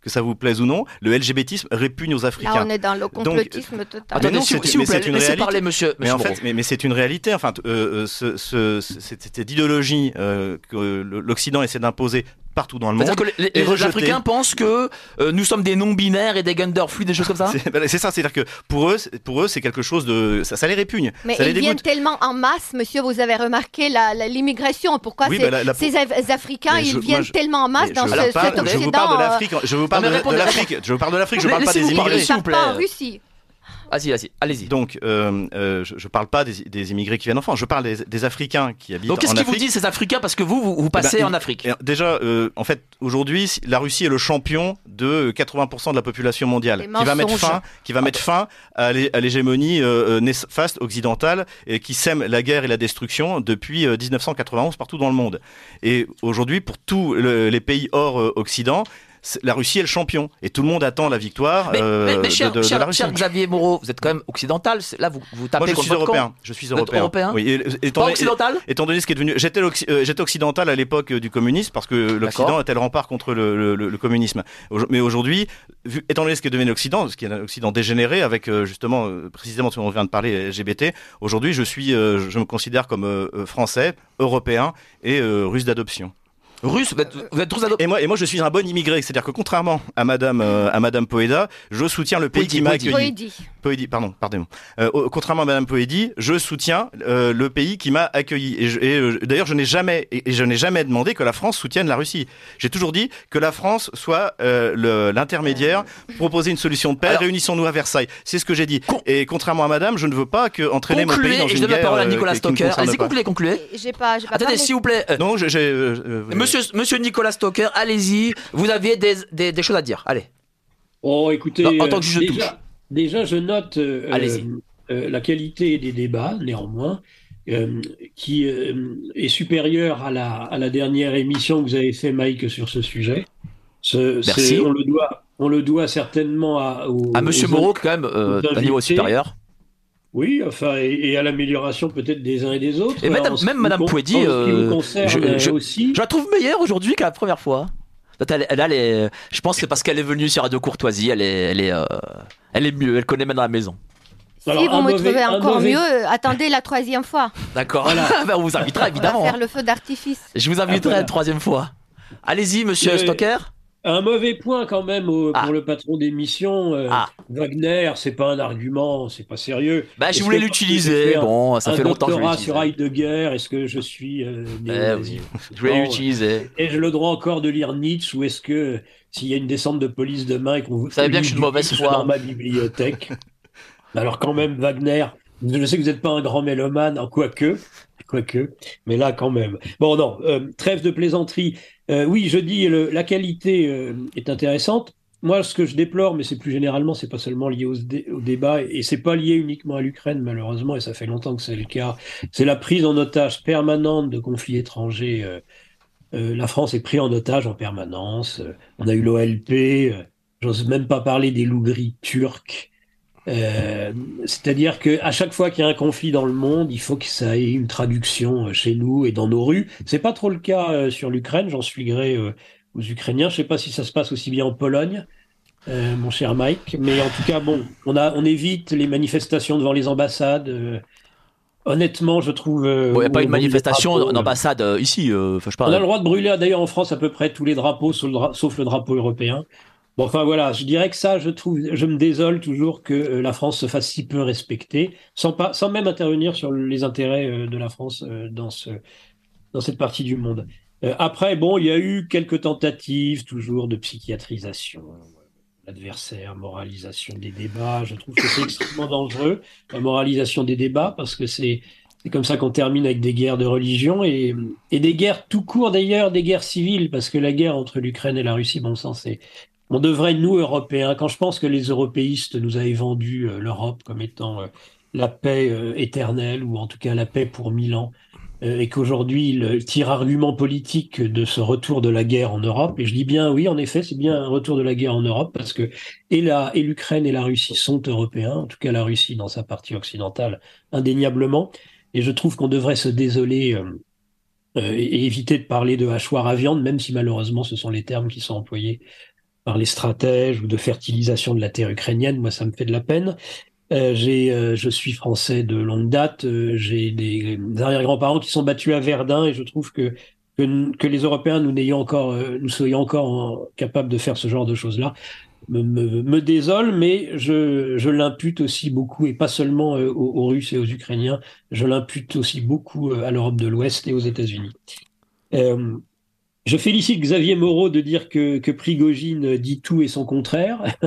que ça vous plaise ou non, le LGBTisme répugne aux Africains. Là, on est dans le complotisme total. Attendez, mais s'il vous plaît, laissez parler, monsieur. Mais en fait, mais, c'est une réalité. Enfin, euh, euh ce, ce, cette, idéologie euh, que l'Occident essaie d'imposer partout dans le monde. Que les, Africains pensent que euh, nous sommes des non-binaires et des gender fluides, des choses comme ça. C'est bah, ça, c'est-à-dire que pour eux, pour eux, c'est quelque chose de, ça, les répugne. Mais ils viennent tellement en masse, monsieur. Vous avez remarqué l'immigration. Pourquoi bah, ces Africains, ils viennent tellement en masse dans ce, cet Je vous parle de l'Afrique. Je vous parle de l'Afrique. Je vous parle de l'Afrique. Je parle pas des immigrés. Je pas en Russie. Vas-y, allez-y. Donc, euh, euh, je, ne parle pas des, immigrés qui viennent en France, je parle des, Africains qui habitent en Afrique. Donc, qu'est-ce qu'ils vous disent ces Africains Parce que vous, vous, passez eh ben, en Afrique. Déjà, euh, en fait, aujourd'hui, la Russie est le champion de 80% de la population mondiale, qui va mettre fin, qui va mettre fin à l'hégémonie néfaste occidentale et qui sème la guerre et la destruction depuis 1991 partout dans le monde. Et aujourd'hui, pour tous les pays hors Occident, la Russie est le champion et tout le monde attend la victoire euh, cher, de, la Russie. Xavier Moreau, vous êtes quand même occidental. Là, vous vous tapez Moi, je suis européen. Je suis européen. Oui, étant, Pas occidental. Étant donné ce qui est devenu, j'étais euh, occidental à l'époque du communisme parce que l'Occident était le rempart contre le, le, communisme. Mais aujourd'hui, étant donné ce qui est devenu l'Occident, ce qui est un Occident dégénéré avec euh, justement précisément ce dont on vient de parler LGBT, aujourd'hui, je suis, je me considère comme français, européen et russe d'adoption. Russe, vous êtes, vous êtes et moi, et moi, je suis un bon immigré. C'est-à-dire que contrairement à Madame, euh, à Madame Poeda, je soutiens le pays qui m'a accueilli. Poédi. pardon, pardon. Euh, contrairement à Madame Poédi, je soutiens euh, le pays qui m'a accueilli. Et, euh, d'ailleurs, je n'ai jamais, et, je n'ai jamais demandé que la France soutienne la Russie. J'ai toujours dit que la France soit euh, l'intermédiaire, proposer une solution de paix. Réunissons-nous à Versailles. C'est ce que j'ai dit. Et contrairement à Madame, je ne veux pas que entraîner mon pays dans une je donne la parole à Nicolas Stocker. Allez-y, concluez, concluez. J'ai pas, Attendez, s'il vous plaît. non, j'ai. Monsieur, Monsieur Nicolas Stocker, allez-y. Vous aviez des, des, des, choses à dire. Allez. Oh, écoutez. En, tant que juge de touche. Déjà, je note euh, euh, la qualité des débats, néanmoins, euh, qui est supérieure à la, à la dernière émission que vous avez fait, Mike, sur ce sujet. Merci. On le, doit, on le doit certainement à, à Monsieur Moreau, quand même, d'un niveau supérieur. Oui, enfin, et, à l'amélioration peut-être des uns et des autres. Et même, Madame Pouedi, je, je, aussi. je la trouve meilleure aujourd'hui qu'à la première fois. Elle, elle, je pense que c'est parce qu'elle est venue sur Radio Courtoisie, elle est, elle est, euh, elle est mieux, elle connaît maintenant la maison. Si vous me trouvez encore mieux, attendez la troisième fois. D'accord. Ben, on vous invitera évidemment. On va faire le feu d'artifice. Je vous inviterai la troisième fois. Allez-y, monsieur Stocker. Un mauvais point quand même ah. pour le patron d'émission. Euh, ah. Wagner, c'est pas un argument, c'est pas sérieux. Bah, je voulais l'utiliser. Bon, ça fait longtemps que je l'utilise. sur Heidegger, est-ce que je suis euh, eh Je voulais l'utiliser. Ai-je le droit encore de lire Nietzsche ou est-ce que s'il y a une descente de police demain et qu'on vous savez bien que je suis de mauvaise foi dans ma bibliothèque Alors quand même Wagner, je sais que vous n'êtes pas un grand mélomane, en quoique, quoique, mais là quand même. Bon non, euh, trêve de plaisanterie. Euh, oui, je dis la qualité euh, est intéressante. Moi, ce que je déplore, mais c'est plus généralement, c'est pas seulement lié au, débat, et c'est pas lié uniquement à l'Ukraine, malheureusement, et ça fait longtemps que c'est le cas. C'est la prise en otage permanente de conflits étrangers. Euh, la France est prise en otage en permanence. on a eu l'OLP. J'ose même pas parler des loups-gris turcs. Euh, c'est-à-dire qu'à chaque fois qu'il y a un conflit dans le monde, il faut que ça ait une traduction euh, chez nous et dans nos rues. C'est pas trop le cas euh, sur l'Ukraine. J'en suis gré aux Ukrainiens. Je sais pas si ça se passe aussi bien en Pologne, mon cher Mike. Mais en tout cas, bon, on a, on évite les manifestations devant les ambassades. Honnêtement, je trouve. Il n'y a pas une manifestation d'ambassade ici. on a le droit de brûler, d'ailleurs, en France, à peu près tous les drapeaux, sauf le drapeau européen enfin voilà, je dirais que ça, je trouve, je me désole toujours que euh, la France se fasse si peu respecter, sans pas, sans même intervenir sur les intérêts euh, de la France euh, dans ce, dans cette partie du monde. après, bon, il y a eu quelques tentatives toujours de psychiatrisation, l'adversaire, moralisation des débats. Je trouve que c'est extrêmement dangereux la moralisation des débats parce que c'est c'est comme ça qu'on termine avec des guerres de religion et, et des guerres tout court d'ailleurs, des guerres civiles, parce que la guerre entre l'Ukraine et la Russie, bon sang, c'est on devrait, nous, Européens, quand je pense que les européistes nous avaient vendu euh, l'Europe comme étant euh, la paix euh, éternelle, ou en tout cas la paix pour mille ans, et qu'aujourd'hui, il tire argument politique de ce retour de la guerre en Europe, et je dis bien oui, en effet, c'est bien un retour de la guerre en Europe, parce que et et l'Ukraine et la Russie sont européens, en tout cas la Russie dans sa partie occidentale, indéniablement, et je trouve qu'on devrait se désoler et éviter de parler de hachoir à viande, même si malheureusement ce sont les termes qui sont employés par les stratèges ou de fertilisation de la terre ukrainienne. Moi, ça me fait de la peine. Euh, j'ai, euh, je suis français de longue date. Euh, j'ai des, arrière-grands-parents qui sont battus à Verdun et je trouve que que, que les Européens nous n'ayons encore, euh, nous soyons encore capables de faire ce genre de choses-là me, me, me, désole, mais je, je l'impute aussi beaucoup et pas seulement aux, aux, Russes et aux Ukrainiens. Je l'impute aussi beaucoup à l'Europe de l'Ouest et aux États-Unis. Je félicite Xavier Moreau de dire que, Prigogine dit tout et son contraire.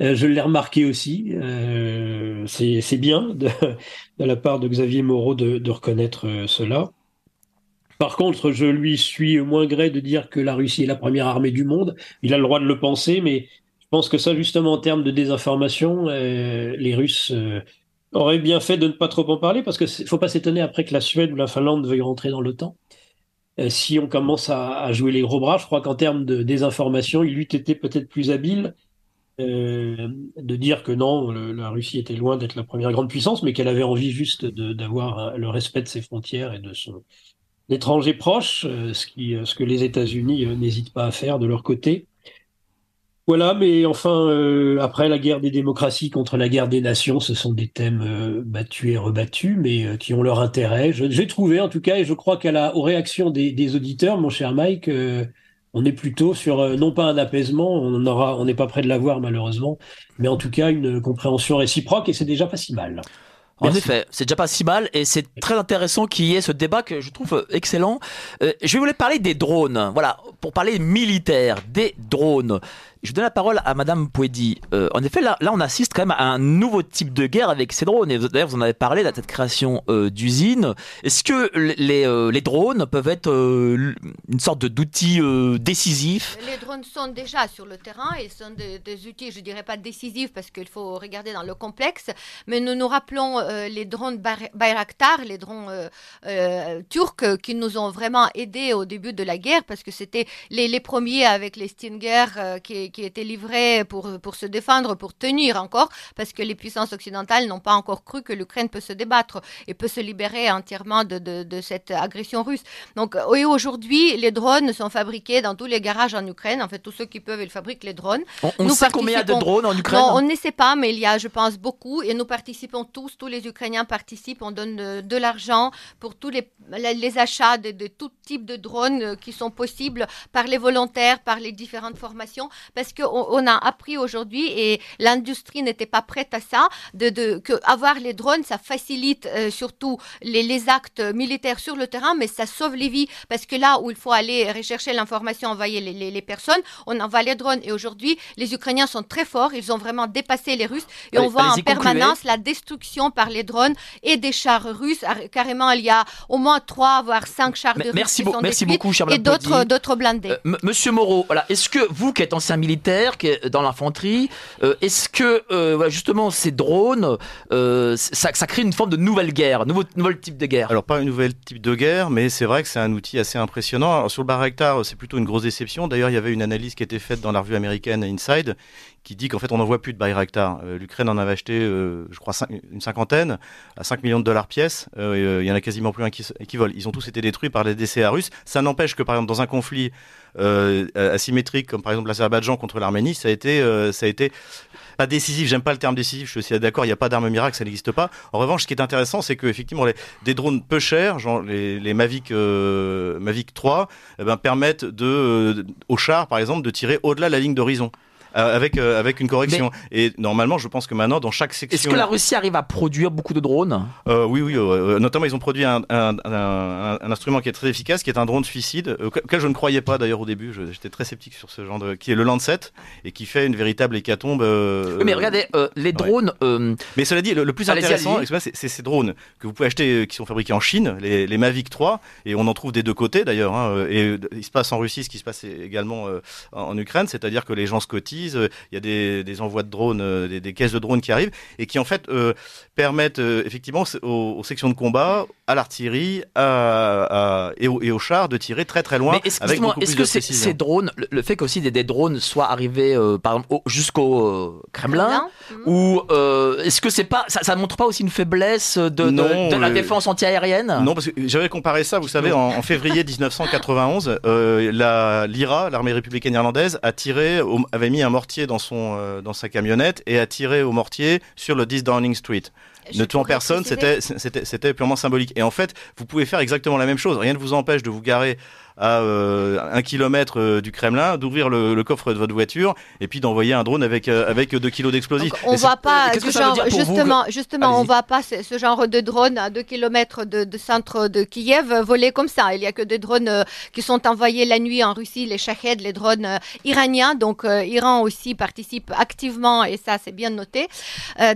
Euh, je l'ai remarqué aussi. Euh, c'est bien de, la part de Xavier Moreau de, reconnaître euh, cela. Par contre, je lui suis moins gré de dire que la Russie est la première armée du monde. Il a le droit de le penser, mais je pense que ça, justement, en termes de désinformation, les Russes auraient bien fait de ne pas trop en parler, parce qu'il ne faut pas s'étonner après que la Suède ou la Finlande veuillent rentrer dans l'OTAN. Si on commence à, jouer les gros bras, je crois qu'en termes de désinformation, il eût été peut-être plus habile de dire que non, la Russie était loin d'être la première grande puissance, mais qu'elle avait envie juste d'avoir le respect de ses frontières et de son étranger proche, ce, qui, ce que les États-Unis n'hésitent pas à faire de leur côté. Voilà, mais enfin, euh, après la guerre des démocraties contre la guerre des nations, ce sont des thèmes euh, battus et rebattus, mais euh, qui ont leur intérêt. J'ai trouvé, en tout cas, et je crois qu'à la, aux réactions des, auditeurs, mon cher Mike, on est plutôt sur non pas un apaisement, on aura, on n'est pas près de l'avoir malheureusement, mais en tout cas une compréhension réciproque, et c'est déjà pas si mal. En effet, c'est déjà pas si mal et c'est très intéressant qu'il y ait ce débat que je trouve excellent. je vous parler des drones. Voilà, pour parler militaire, des drones. Je donne la parole à Madame Pouedi. Euh, en effet, là, on assiste quand même à un nouveau type de guerre avec ces drones. D'ailleurs, vous en avez parlé de cette création euh, d'usines. Est-ce que les, euh, les, drones peuvent être une sorte d'outil décisif Les drones sont déjà sur le terrain et sont des, outils, je dirais pas décisifs parce qu'il faut regarder dans le complexe, mais nous nous rappelons les drones Bayraktar, les drones turcs qui nous ont vraiment aidés au début de la guerre parce que c'était les, les, premiers avec les Stinger qui qui étaient livrés pour, pour se défendre, pour tenir encore, parce que les puissances occidentales n'ont pas encore cru que l'Ukraine peut se débattre et peut se libérer entièrement de, de, cette agression russe. Donc aujourd'hui, les drones sont fabriqués dans tous les garages en Ukraine. En fait, tous ceux qui peuvent, ils fabriquent les drones. On, sait combien il y a de drones en Ukraine? On ne sait pas, mais il y a, je pense, beaucoup. Et nous participons tous, tous les Ukrainiens participent. On donne de, l'argent pour tous les, les achats de, de tout type de drones euh, qui sont possibles par les volontaires, par les différentes formations parce qu'on on a appris aujourd'hui et l'industrie n'était pas prête à ça, de, de, que avoir les drones, ça facilite euh, surtout les, les, actes militaires sur le terrain, mais ça sauve les vies parce que là où il faut aller rechercher l'information, envoyer les, les, les, personnes, on envoie les drones. Et aujourd'hui, les Ukrainiens sont très forts, ils ont vraiment dépassé les Russes et on voit en permanence la destruction par les drones et des chars russes. Carrément, il y a au moins trois voire cinq chars de merci Russes qui sont merci beaucoup, cher et d'autres d'autres blindés. Euh, monsieur Moreau, voilà, est-ce que vous qui êtes ancien militaire, est dans l'infanterie. Euh, est-ce que euh, justement ces drones, euh, ça, crée une forme de nouvelle guerre, nouveau, type de guerre? Alors pas un nouvel type de guerre, mais c'est vrai que c'est un outil assez impressionnant. sur le Bayraktar, c'est plutôt une grosse déception. D'ailleurs, il y avait une analyse qui était faite dans la revue américaine Inside qui dit qu'en fait on n'en voit plus de Bayraktar. L'Ukraine en avait acheté, je crois, une cinquantaine à 5 millions de dollars pièce. il y en a quasiment plus un qui, qui vole. Ils ont tous été détruits par les DCA russes. Ça n'empêche que par exemple dans un conflit euh, asymétrique, comme par exemple l'Azerbaïdjan contre l'Arménie, ça a été, euh, ça a été pas décisif. J'aime pas le terme décisif. Je suis d'accord. Il n'y a pas d'arme miracle, ça n'existe pas. En revanche, ce qui est intéressant, c'est que effectivement, des drones peu chers, genre les, Mavic, euh, Mavic 3, eh ben, permettent euh, aux chars, par exemple, de tirer au-delà de la ligne d'horizon. Euh, avec euh, avec une correction. Et normalement, je pense que maintenant, dans chaque section. Est-ce que la Russie arrive à produire beaucoup de drones? Euh, Oui, oui. notamment, ils ont produit un, un, un, un, instrument qui est très efficace, qui est un drone suicide, auquel je ne croyais pas d'ailleurs au début. J'étais très sceptique sur ce genre de, qui est le Lancet et qui fait une véritable hécatombe. mais regardez, les drones. Mais cela dit, le, plus intéressant, c'est ces drones que vous pouvez acheter, qui sont fabriqués en Chine, les, les Mavic 3, et on en trouve des deux côtés d'ailleurs. Hein, et il se passe en Russie ce qui se passe également en Ukraine, c'est-à-dire que les gens se cotisent il y a des, envois de drones, euh, des, caisses de drones qui arrivent et qui en fait euh, permettent euh, effectivement aux, sections de combat, à l'artillerie et, aux, chars de tirer très très loin. Mais est-ce, avec est-ce que ces, drones, le, fait qu'aussi des, des, drones soient arrivés par exemple jusqu'au Kremlin, ou est-ce que c'est pas ça, ne montre pas aussi une faiblesse de, la défense antiaérienne? Non, parce que j'avais comparé ça, vous savez, en, février 1991, la l'IRA, l'armée républicaine irlandaise, a tiré, avait mis un mortier dans, son, euh, dans sa camionnette et a tiré au mortier sur le 10 Downing Street. ne tuant personne, c'était, c'était purement symbolique. Et en fait, vous pouvez faire exactement la même chose. Rien ne vous empêche de vous garer à euh, un kilomètre euh, du Kremlin, d'ouvrir le, coffre de votre voiture et puis d'envoyer un drone avec euh, avec 2 kilos d'explosifs. On va pas justement justement on va pas ce, genre de drone à 2 kilomètres de, de, centre de Kiev voler comme ça. Il y a que des drones qui sont envoyés la nuit en Russie, les Shahed, les drones iraniens. Donc Iran aussi participe activement et ça c'est bien noté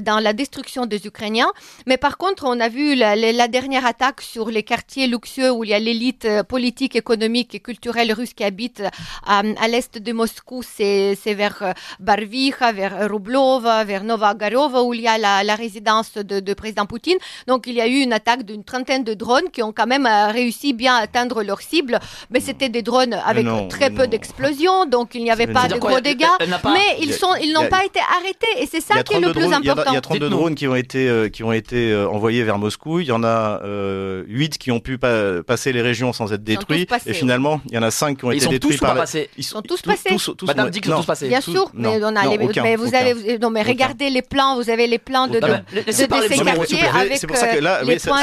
dans la destruction des Ukrainiens. Mais par contre on a vu la, la dernière attaque sur les quartiers luxueux où il y a l'élite politique économique économique et culturel russe qui habite à, l'est de Moscou, c'est vers Barvicha, vers Rublova, vers Novagarova, où il y a la, résidence de, de, président Poutine. Donc il y a eu une attaque d'une trentaine de drones qui ont quand même réussi bien à atteindre leur cible, mais c'était des drones avec très peu d'explosions, donc il n'y avait pas de gros dégâts. Mais ils sont, ils n'ont pas été arrêtés, et c'est ça qui est le plus important. Il y a 32 drones qui ont été, euh, qui ont été euh, envoyés vers Moscou. Il y en a euh, 8 qui ont pu passer les régions sans être détruits. et finalement, il y en a 5 qui ont été détruits par. La... Ils sont tous passés. Madame dit qu'ils sont tous passés. Bien sûr, mais on a mais vous avez, non mais regardez les plans, vous avez les plans de de ces quartiers avec les points.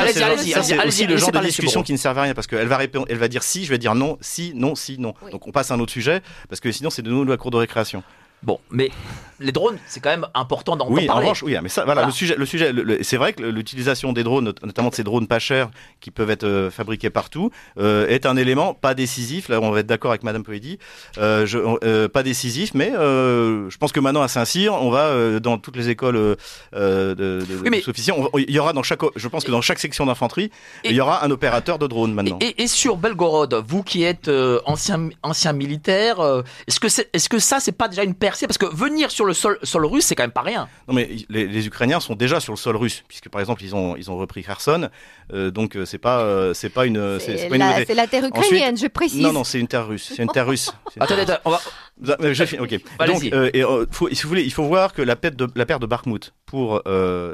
C'est aussi le genre de discussion qui ne sert à rien parce qu'elle va répondre, elle va dire si, je vais dire non, si, non, si, non. Donc on passe à un autre sujet parce que sinon c'est de nouveau la cour de récréation. Bon, mais les drones, c'est quand même important d'en oui, parler. En revanche, oui, mais ça, voilà, le sujet, le sujet, c'est vrai que l'utilisation des drones, notamment de ces drones pas chers qui peuvent être euh, fabriqués partout, euh, est un élément pas décisif. Là, on va être d'accord avec Madame Poedi, euh, pas décisif, mais je pense que maintenant à Saint-Cyr, on va dans toutes les écoles de, de, il y aura dans chaque, je pense que dans chaque section d'infanterie, il y aura un opérateur de drone maintenant. Et, et sur Belgorod, vous qui êtes ancien ancien militaire, est-ce que c'est, est-ce que ça c'est pas déjà une percée? Parce que venir sur le sol, sol russe, c'est quand même pas rien. Non, mais les, Ukrainiens sont déjà sur le sol russe, puisque par exemple, ils ont, ils ont repris Kherson. Euh, donc, euh, c'est pas, euh, c'est pas une. C'est la, la, terre ukrainienne, je précise. Non, non, c'est une terre russe. C'est une terre russe. attendez, attendez, on va. Ok. Donc, et, faut, si vous voulez, il faut voir que la perte de, la perte de Bakhmut pour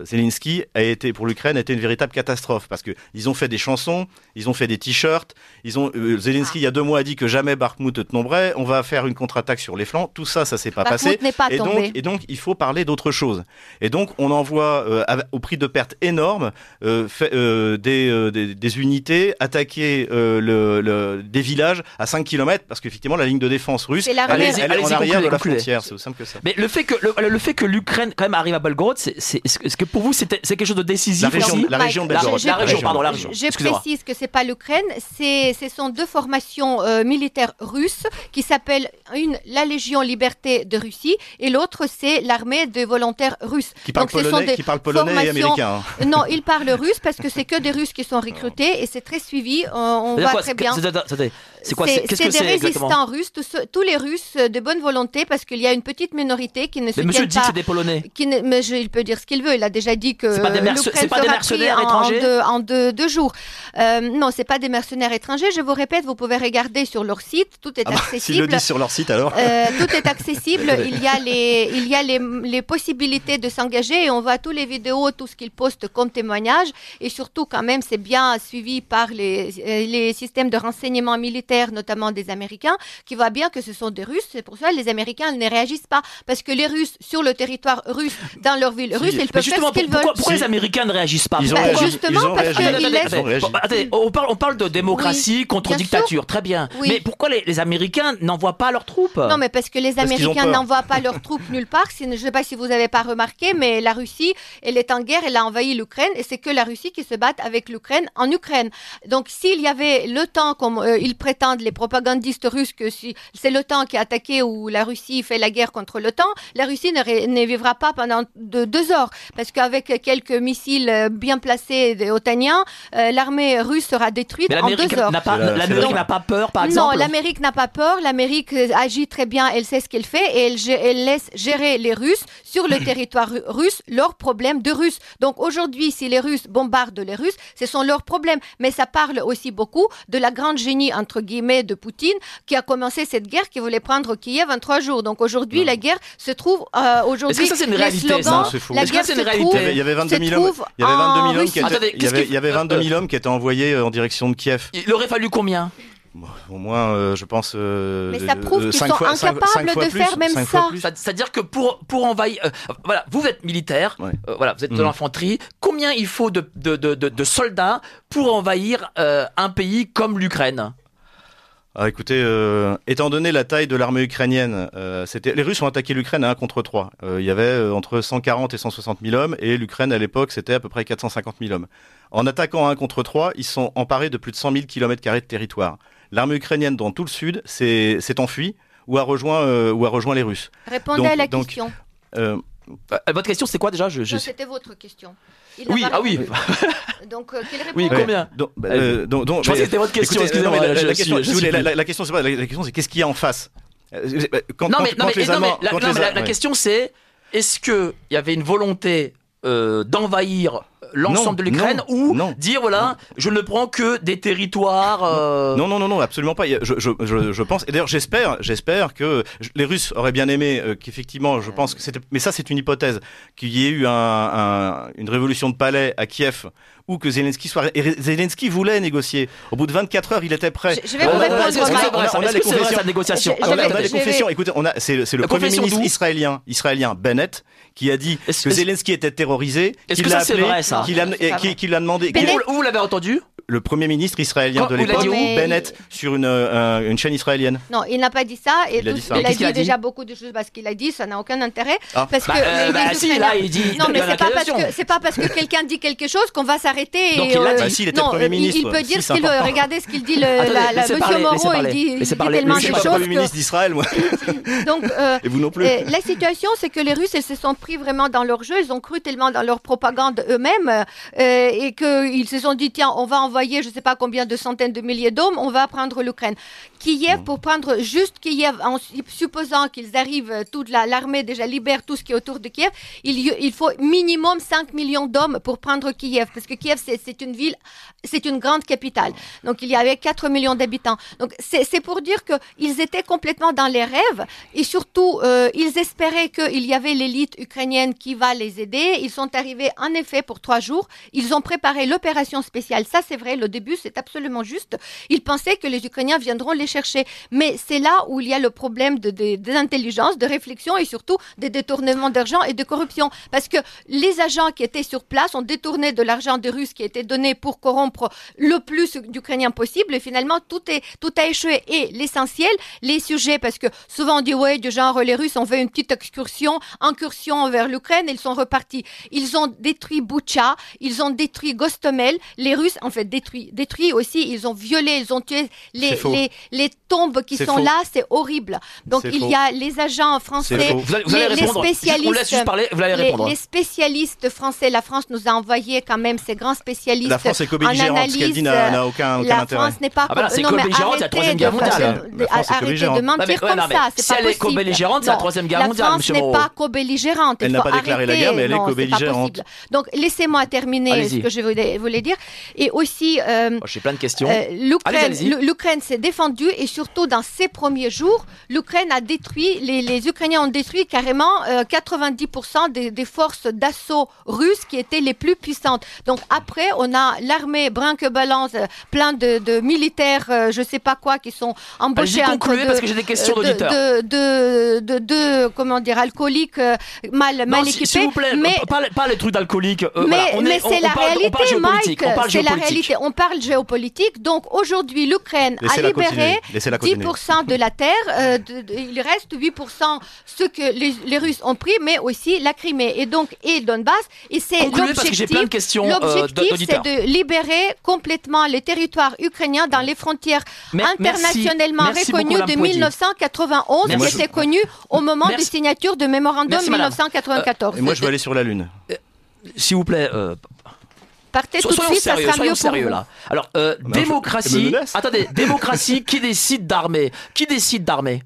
Zelensky a été, pour l'Ukraine, a été une véritable catastrophe parce que ils ont fait des chansons, ils ont fait des t-shirts, ils ont. Zelensky, il y a deux mois, a dit que jamais Bakhmut ne tomberait. On va faire une contre-attaque sur les flancs. Tout ça, ça s'est pas passé. Pas et tombé. Donc, et donc, il faut parler d'autre chose. Et donc, on envoie euh, au prix de pertes énormes euh, euh, des, des, unités attaquer le, des villages à 5 km parce qu'effectivement, la ligne de défense russe, elle, est en arrière de la frontière. C'est aussi simple que ça. Mais le fait que le, fait que l'Ukraine quand même arrive à Belgorod, c'est est-ce que pour vous c'est quelque chose de décisif la région, aussi la région de Belgorod. La, région, pardon, la région. Je précise que c'est pas l'Ukraine, c'est ce sont deux formations militaires russes qui s'appellent une la Légion Liberté de Russie et l'autre c'est l'armée de volontaires russes. Qui parlent polonais, qui parle polonais et américain. Hein. Non, ils parlent russe parce que c'est que des Russes qui sont recrutés et c'est très suivi. On, voit très bien. C'est quoi C'est -ce des résistants russes, tous, les Russes de bonne volonté, parce qu'il y a une petite minorité qui ne se mais monsieur dit que c'est des Polonais. Qui ne, mais il peut dire ce qu'il veut. Il a déjà dit que c'est pas des, pas des mercenaires étrangers en, deux, en jours. Euh, non, c'est pas des mercenaires étrangers. Je vous répète, vous pouvez regarder sur leur site. Tout est ah bah, accessible. S'ils le disent sur leur site alors. Euh, tout est accessible. il y a les, il y a les, les possibilités de s'engager et on voit tous les vidéos, tout ce qu'ils postent comme témoignage. Et surtout, quand même, c'est bien suivi par les, les systèmes de renseignement militaire, notamment des Américains, qui voient bien que ce sont des Russes. C'est pour ça que les Américains ne réagissent pas. Parce que les Russes, sur le territoire russe, dans leur ville russe, ils peuvent faire ce qu'ils veulent. Pourquoi les Américains ne réagissent pas ils ont bah, Justement, parce qu'ils on, parle, on parle de démocratie contre dictature, très bien. Mais pourquoi les, Américains n'envoient pas leurs troupes? Non, mais parce que les Américains n'envoient pas leurs troupes nulle part. Je ne sais pas si vous n'avez pas remarqué, mais la Russie, elle est en guerre, elle a envahi l'Ukraine, et c'est que la Russie qui se bat avec l'Ukraine en Ukraine. Donc, s'il y avait le temps, comme euh, prétendent, les propagandistes russes, que si c'est l'OTAN qui a attaqué ou la Russie fait la guerre contre l'OTAN, la Russie ne, vivra pas pendant deux heures, parce qu'avec quelques missiles euh, bien placés otaniens, euh, l'armée russe sera détruite en deux heures. L'Amérique n'a pas peur, par exemple Non, l'Amérique n'a pas peur. L'Amérique agit très bien, elle sait ce qu'elle fait, et elle, elle laisse gérer les Russes sur le territoire russe leurs problèmes de Russes. Donc aujourd'hui, si les Russes bombardent les Russes, ce sont leurs problèmes. Mais ça parle aussi beaucoup de la grande génie, entre guillemets, de Poutine, qui a commencé cette guerre, qui voulait prendre Kiev en trois jours. Donc aujourd'hui, la guerre se trouve euh, aujourd'hui. Est-ce que ça, c'est une réalité La guerre c'est une réalité Il y avait 22 000 hommes. Il y avait 22 000 hommes qui étaient, il y avait, 22 000 hommes qui étaient envoyés euh, en direction de Kiev. Il aurait fallu combien au moins, euh, je pense. Euh, Mais ça prouve qu'ils sont incapables de faire même ça. C'est-à-dire que pour pour envahir, euh, voilà, vous êtes militaire, voilà, vous êtes de mm. l'infanterie. Combien il faut de de, de, de soldats pour envahir un pays comme l'Ukraine? Ah, écoutez, étant donné la taille de l'armée ukrainienne, c'était les Russes ont attaqué l'Ukraine à 1 contre 3. il y avait entre 140 et 160 000 hommes, et l'Ukraine à l'époque c'était à peu près 450 000 hommes. En attaquant à 1 contre 3, ils sont emparés de plus de 100 000 km de territoire. L'armée ukrainienne dans tout le sud s'est enfuie ou a rejoint euh, ou a rejoint les Russes. Répondez à la question. Euh, votre question, c'est quoi déjà? Je, C'était votre question. Oui, ah oui. donc, quelle réponse Oui, combien donc, je pensais que c'était votre question. Excusez-moi. La, la, question, la, question, c'est la, question, c'est qu'est-ce qu'il y a en face quand, non, mais, non, mais, non, mais la, question, c'est est-ce qu'il y avait une volonté d'envahir l'ensemble de l'Ukraine ou dire voilà, je ne prends que des territoires. Euh, non, non, non, non, absolument pas. Je, je, je, je pense, et d'ailleurs j'espère, j'espère que les Russes auraient bien aimé euh, qu'effectivement, je pense que c'était, mais ça c'est une hypothèse, qu'il y ait eu un, un, une révolution de palais à Kiev ou que Zelensky soit. Et Zelensky voulait négocier. Au bout de 24 heures, il était prêt. Je, vais vous répondre. On a les confessions. On a les confessions. Écoutez, c'est le premier ministre israélien, israélien Bennett, qui a dit que Zelensky était terrorisé. Est-ce que ça c'est vrai ça Qu'il l'a demandé. Où vous l'avez entendu le premier ministre israélien de l'époque, Bennett, sur une, euh, une, chaîne israélienne. Non, il n'a pas dit ça. Et il, a dit, il a dit déjà beaucoup de choses parce qu'il a dit, ça n'a aucun intérêt. Ah. Parce bah, que euh, bah, si, là, il dit. Non, mais c'est pas parce que c'est pas parce que quelqu'un dit quelque chose qu'on va s'arrêter. Donc il a dit. Bah, si, il était non, premier ministre. Il peut dire ce qu'il veut. Regardez ce qu'il dit. Le, Monsieur Moreau, il dit tellement de choses. Je premier ministre d'Israël, moi. Donc, euh, et vous non plus. La situation, c'est que les Russes, ils se sont pris vraiment dans leur jeu. Ils ont cru tellement dans leur propagande eux-mêmes et qu'ils se sont dit tiens, on va envoyer, je sais pas combien de centaines de milliers d'hommes, on va prendre l'Ukraine. Kiev, pour prendre juste Kiev, en supposant qu'ils arrivent, euh, toute l'armée déjà libère tout ce qui est autour de Kiev, il, il faut minimum 5 millions d'hommes pour prendre Kiev, parce que Kiev, c'est une ville, c'est une grande capitale. Donc il y avait 4 millions d'habitants. Donc c'est pour dire qu'ils étaient complètement dans les rêves, et surtout, euh, ils espéraient qu'il y avait l'élite ukrainienne qui va les aider. Ils sont arrivés en effet pour trois jours. Ils ont préparé l'opération spéciale. Ça, c'est vrai, le début, c'est absolument juste. Ils pensaient que les Ukrainiens viendront les chercher. Mais c'est là où il y a le problème de, de, de réflexion et surtout des détournements d'argent et de corruption. Parce que les agents qui étaient sur place ont détourné de l'argent des Russes qui était donné pour corrompre le plus d'Ukrainiens possible. Et finalement, tout, est, tout a échoué. Et l'essentiel, les sujets, parce que souvent on dit, ouais, du genre, les Russes ont fait une petite excursion, incursion vers l'Ukraine, ils sont repartis. Ils ont détruit Boucha, ils ont détruit Gostomel. Les Russes, en fait, détruit, détruit aussi, ils ont violé, ils ont tué les, les, les tombes qui sont là, c'est horrible. Donc il y a les agents français, les, spécialistes, parler, vous allez répondre. Les, spécialistes français, la France nous a envoyé quand même ces grands spécialistes. La France est co-belligérante, ce qu'elle dit n'a aucun, aucun la France n'est pas. Ah bah c'est co-belligérante, c'est la troisième guerre mondiale. Arrêtez de mentir comme ça, c'est pas possible. Si elle est co-belligérante, c'est la troisième guerre mondiale. La France n'est pas co-belligérante. Elle n'a pas déclaré la guerre, mais elle est co-belligérante. Donc laissez-moi terminer ce que je voulais dire. Et aussi. J'ai plein de questions. L'Ukraine s'est défendue et surtout dans ces premiers jours, l'Ukraine a détruit, les, Ukrainiens ont détruit carrément 90% euh, des, forces d'assaut russes qui étaient les plus puissantes. Donc après, on a l'armée brinque-balance, euh, plein de, militaires, je euh, je sais pas quoi, qui sont embauchés entre deux, parce que j'ai des questions d'auditeurs. De, de, de, comment dire, alcooliques mal, mal équipés. S'il vous plaît, mais, pas, les trucs d'alcooliques. mais, mais c'est la réalité, Mike. C'est la réalité. On parle géopolitique. Donc aujourd'hui, l'Ukraine a libéré 10% de la terre. Euh, il reste 8% ce que les, Russes ont pris, mais aussi la Crimée et donc et Donbass. Et c'est l'objectif. Euh, l'objectif, c'est de libérer complètement les territoires ukrainiens dans les frontières internationellement reconnues de 1991, qui étaient connues au moment des signatures de mémorandum 1994. et moi, je veux aller sur la Lune. Euh, s'il vous plaît, Partez tout de suite, sérieux, ça sera mieux sérieux, là. Alors, euh, démocratie. Attendez, démocratie, qui décide d'armer Qui décide d'armer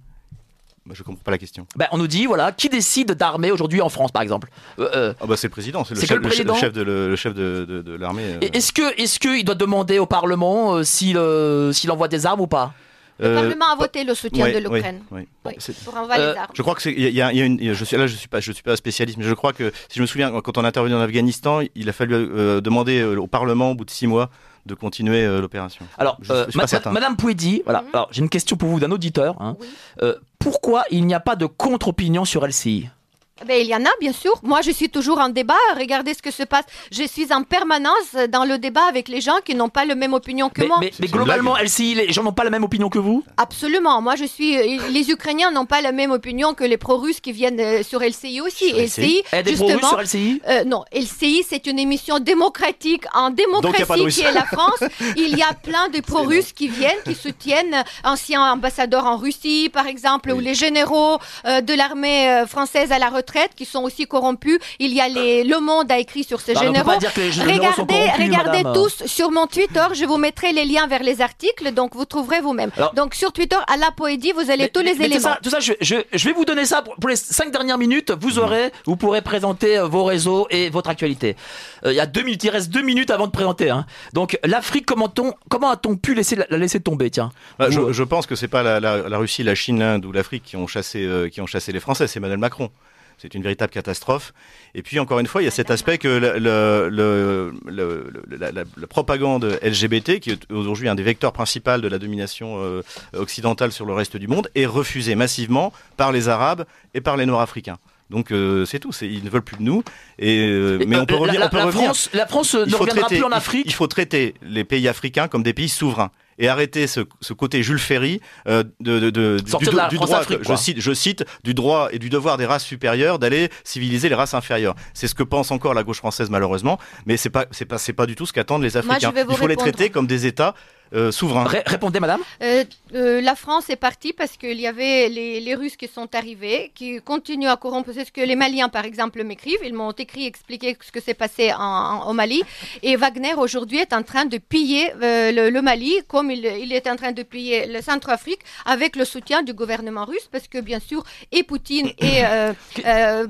bah, je comprends pas la question. Ben, on nous dit, voilà, qui décide d'armer aujourd'hui en France, par exemple? Euh, euh ah bah, C'est le président, c'est le, chef, le, chef de, le, chef de, de, de l'armée. Euh. Est-ce qu'il est que doit demander au Parlement euh, s'il envoie des armes ou pas? Le Parlement a voté le soutien de l'Ukraine. Oui, pour envoyer les armes. Je crois que c'est. Il y, a, une. Je suis là, je suis pas, je suis pas spécialiste, mais je crois que si je me souviens, quand on a intervenu en Afghanistan, il a fallu demander au Parlement au bout de six mois de continuer euh, l'opération. Alors, euh, Madame Pouedi, voilà. Mhm. Alors, j'ai une question pour vous d'un auditeur. Hein. Euh, pourquoi il n'y a pas de contre-opinion sur LCI ben, il y en a, bien sûr. Moi, je suis toujours en débat. Regardez ce que se passe. Je suis en permanence dans le débat avec les gens qui n'ont pas la même opinion que moi. Mais, globalement, LCI, les gens n'ont pas la même opinion que vous? Absolument. Moi, je suis. Les Ukrainiens n'ont pas la même opinion que les pro-russes qui viennent euh, sur LCI aussi. Sur LCI, LCI des pro-russes sur LCI euh, Non, LCI, c'est une émission démocratique. En démocratie qui est la France, il y a plein de pro-russes qui viennent, qui soutiennent anciens ambassadeurs en Russie, par exemple, ou les généraux euh, de l'armée française à la retraite retraite qui sont aussi corrompus. Il y a les Le Monde a écrit sur ces bah, généraux. regardez, regardez tous sur mon Twitter. Je vous mettrai les liens vers les articles, donc vous trouverez vous-même. Donc sur Twitter, à la poédie, vous allez tous les éléments. tout ça, je, je, vais vous donner ça pour, les cinq dernières minutes. Vous aurez, vous pourrez présenter euh, vos réseaux et votre actualité. Euh, il y a deux minutes, il reste deux minutes avant de présenter. Hein. Donc l'Afrique, comment, comment a-t-on pu laisser la, laisser tomber Tiens? Bah, je, je, pense que c'est pas la, la, Russie, la Chine, l'Inde ou l'Afrique qui ont chassé, euh, qui ont chassé les Français. C'est Emmanuel Macron. C'est une véritable catastrophe. Et puis, encore une fois, il y a cet aspect que le, la, propagande LGBT, qui est aujourd'hui un des vecteurs principaux de la domination euh, occidentale sur le reste du monde, est refusée massivement par les Arabes et par les Nord-Africains. Donc euh, c'est tout, ils ne veulent plus de nous. Et, euh, mais on peut revenir. La, France, la France ne reviendra plus en Afrique. il, faut traiter les pays africains comme des pays souverains et arrêter ce, ce, côté Jules Ferry euh, de, de, de, du, du droit, je cite, je cite, du droit et du devoir des races supérieures d'aller civiliser les races inférieures. C'est ce que pense encore la gauche française malheureusement, mais c'est pas c'est pas c'est pas du tout ce qu'attendent les Africains. Il faut les traiter comme des États euh, souverain. répondez, madame. Euh, euh, la France est partie parce qu'il y avait les, Russes qui sont arrivés, qui continuent à corrompre. C'est ce que les Maliens, par exemple, m'écrivent. Ils m'ont écrit, expliqué ce que s'est passé en, au Mali. Et Wagner, aujourd'hui, est en train de piller le, Mali, comme il, est en train de piller le Centrafrique, avec le soutien du gouvernement russe, parce que, bien sûr, et Poutine et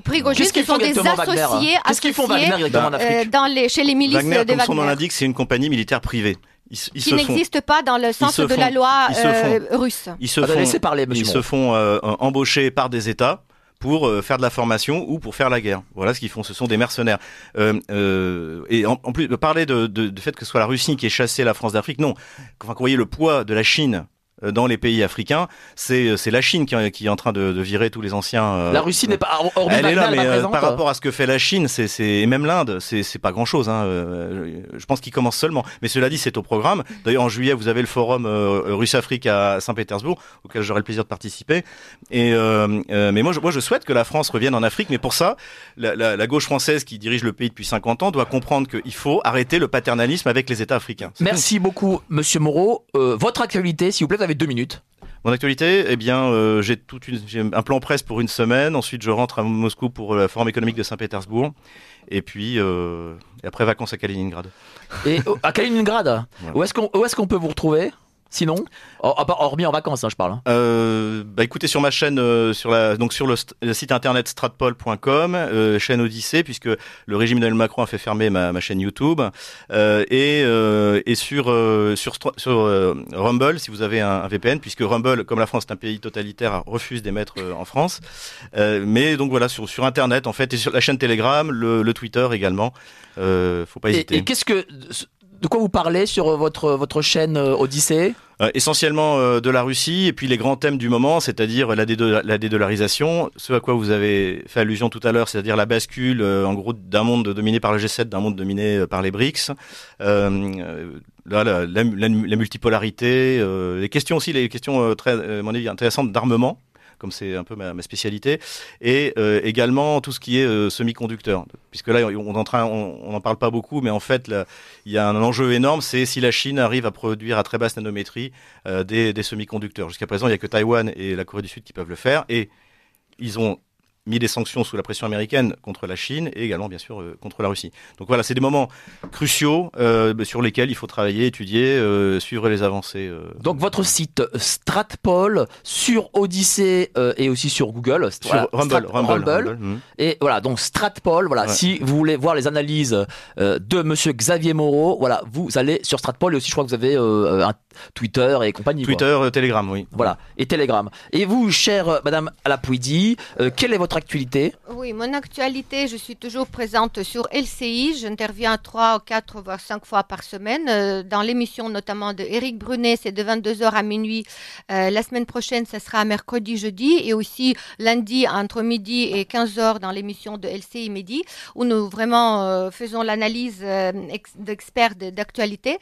Prigogine, qui sont des associés, Qu'est-ce qu'ils font Wagner exactement en Afrique dans les, chez les milices Wagner, de comme son nom l'indique, c'est une compagnie militaire privée qui n'existe pas dans le sens de la loi euh, russe. Ils se font, parler, ils se font euh, embaucher par des États pour euh, faire de la formation ou pour faire la guerre. Voilà ce qu'ils font. Ce sont des mercenaires. et en, plus, de parler de, de, de, fait que ce soit la Russie qui ait chassé la France d'Afrique, non. Enfin, vous voyez le poids de la Chine euh, dans les pays africains, c'est euh, c'est la Chine qui, qui, est en train de, de virer tous les anciens. Euh, la Russie n'est pas elle est là, mais par rapport à ce que fait la Chine, c'est et même l'Inde, c'est c'est pas grand chose. Hein. Je pense qu'il commence seulement. Mais cela dit, c'est au programme. D'ailleurs, en juillet, vous avez le forum Russe-Afrique à Saint-Pétersbourg, auquel j'aurai le plaisir de participer. Et mais moi, je, moi, je souhaite que la France revienne en Afrique. Mais pour ça, la, la, la gauche française qui dirige le pays depuis 50 ans doit comprendre qu'il faut arrêter le paternalisme avec les États africains. Merci beaucoup, Monsieur Moreau. votre actualité, s'il vous plaît avez deux minutes. Mon actualité, eh bien, euh, j'ai toute une, j'ai un plan presse pour une semaine. Ensuite, je rentre à Moscou pour la Forum économique de Saint-Pétersbourg. Et puis, euh, et après vacances à Kaliningrad. Et oh, à Kaliningrad, où est-ce qu'on, où est-ce qu'on peut vous retrouver? Sinon, hormis en vacances, hein, je parle. Hein. Euh, bah écoutez sur ma chaîne, euh, sur la donc sur le, site internet stratpol.com, euh, chaîne Odyssée, puisque le régime d'Emmanuel Macron a fait fermer ma, ma chaîne YouTube, et et sur sur sur Rumble, si vous avez un, VPN, puisque Rumble, comme la France est un pays totalitaire, refuse d'émettre en France. mais donc voilà sur sur internet en fait et sur la chaîne Telegram, le, le Twitter également. faut pas hésiter. et qu'est-ce que de quoi vous parlez sur euh, votre, votre chaîne euh, Odyssée? Euh, essentiellement de la Russie et puis les grands thèmes du moment, c'est-à-dire la, la, dédollarisation, ce à quoi vous avez fait allusion tout à l'heure, c'est-à-dire la bascule en gros d'un monde dominé par le G7, d'un monde dominé par les BRICS, euh, la, la, multipolarité, les questions aussi, les questions très, mon intéressantes d'armement comme c'est un peu ma, spécialité, et euh, également tout ce qui est euh, semi-conducteur. Puisque là, on n'en on, parle pas beaucoup, mais en fait, il y a un enjeu énorme, c'est si la Chine arrive à produire à très basse nanométrie euh, des, des semi-conducteurs. Jusqu'à présent, il n'y a que Taïwan et la Corée du Sud qui peuvent le faire, et ils ont mis des sanctions sous la pression américaine contre la Chine et également bien sûr euh, contre la Russie. Donc voilà, c'est des moments cruciaux euh, sur lesquels il faut travailler, étudier, euh, suivre les avancées. Donc votre site Stratpol sur Odyssey et aussi sur Google, sur Rumble, Rumble, hmm. et voilà donc Stratpol. Voilà, si vous voulez voir les analyses de Monsieur Xavier Moreau, voilà, vous allez sur Stratpol et aussi je crois que vous avez un Twitter et compagnie. Twitter, Telegram, oui. Voilà, et Telegram. Et vous, chère Madame Alapouidi, quel est votre actualité Oui, mon actualité, je suis toujours présente sur LCI. J'interviens trois, quatre, voire cinq fois par semaine euh, dans l'émission notamment de Eric Brunet. C'est de 22h à minuit. Euh, la semaine prochaine, ce sera mercredi, jeudi et aussi lundi entre midi et 15h dans l'émission de LCI Midi où nous vraiment euh, faisons l'analyse d'experts d'actualité.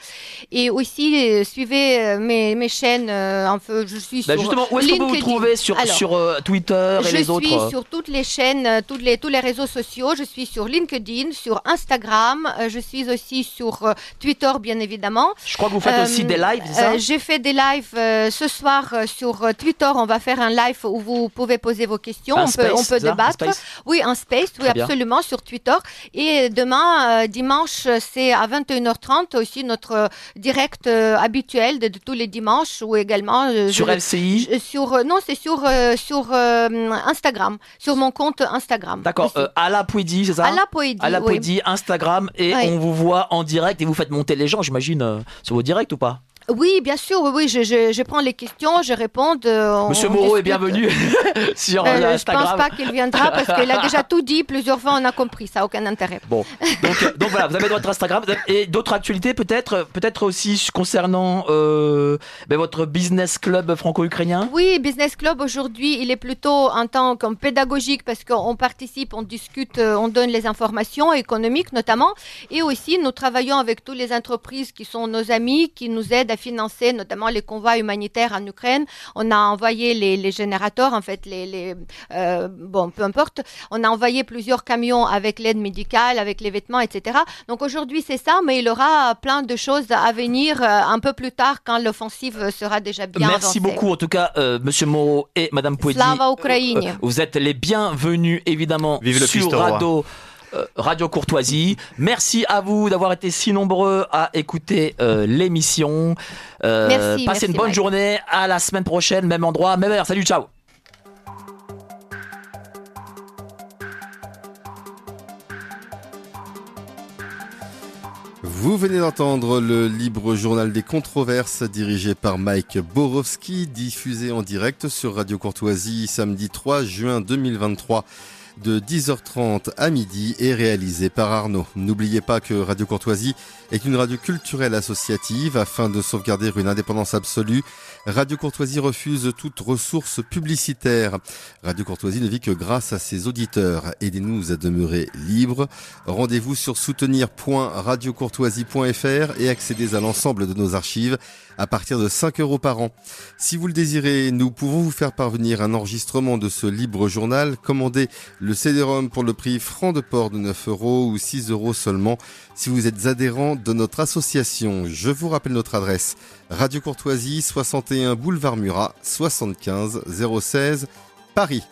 Et aussi, suivez mes, mes chaînes. enfin, je suis bah, sur Justement, où est-ce qu'on peut vous trouver sur, sur Twitter et les autres Je suis sur toutes toutes les chaînes, toutes les, tous les réseaux sociaux. Je suis sur LinkedIn, sur Instagram. je suis aussi sur Twitter, bien évidemment. Je crois que vous faites aussi des lives, ça J'ai fait des lives ce soir sur Twitter. On va faire un live où vous pouvez poser vos questions. on, peut, on peut débattre. Oui, un space, oui, absolument, sur Twitter. Et demain, dimanche, c'est à 21h30 aussi notre direct habituel de, tous les dimanches ou également sur LCI sur non c'est sur sur Instagram sur mon compte Instagram. D'accord à la Pouidi c'est ça à la Pouidi à la Pouidi Instagram et on vous voit en direct et vous faites monter les gens j'imagine sur vos directs ou pas? Oui, bien sûr, oui, oui, je, je, je prends les questions, je réponds. Euh, Monsieur Moreau est bienvenu sur euh, Instagram. Je pense pas qu'il viendra parce qu'il a déjà tout dit plusieurs fois, on a compris, ça n'a aucun intérêt. Bon, donc, euh, donc voilà, vous avez votre Instagram et d'autres actualités peut-être, peut-être aussi concernant euh, ben, votre business club franco-ukrainien? Oui, business club aujourd'hui, il est plutôt en tant que pédagogique parce qu'on participe, on discute, on donne les informations économiques notamment, et aussi nous travaillons avec toutes les entreprises qui sont nos amis, qui nous aident à financer notamment les convois humanitaires en Ukraine. On a envoyé les, générateurs, en fait, les, euh, bon, peu importe. On a envoyé plusieurs camions avec l'aide médicale, avec les vêtements, etc. Donc aujourd'hui, c'est ça, mais il y aura plein de choses à venir euh, un peu plus tard quand l'offensive sera déjà bien Merci beaucoup, en tout cas, euh, Monsieur Moreau et Madame Pouedi. Slava Ukraine. vous êtes les bienvenus, évidemment, Vive le sur Radio. Euh, Radio Courtoisie. Merci à vous d'avoir été si nombreux à écouter euh, l'émission. Euh, passez une bonne journée. À la semaine prochaine, même endroit, même heure. Salut, ciao. Vous venez d'entendre le libre journal des controverses dirigé par Mike Borowski, diffusé en direct sur Radio Courtoisie samedi 3 juin 2023 de 10h30 à midi est réalisé par Arnaud. N'oubliez pas que Radio Courtoisie est une radio culturelle associative afin de sauvegarder une indépendance absolue. Radio Courtoisie refuse toute ressource publicitaire. Radio Courtoisie ne vit que grâce à ses auditeurs. Aidez-nous à demeurer libres. Rendez-vous sur soutenir.radiocourtoisie.fr et accédez à l'ensemble de nos archives à partir de 5 euros par an. Si vous le désirez, nous pouvons vous faire parvenir un enregistrement de ce libre journal. Commandez le CD-ROM pour le prix franc de port de 9 euros ou 6 euros seulement si vous êtes adhérent de notre association. Je vous rappelle notre adresse. Radio Courtoisie, 61 boulevard Murat, 75 016, Paris.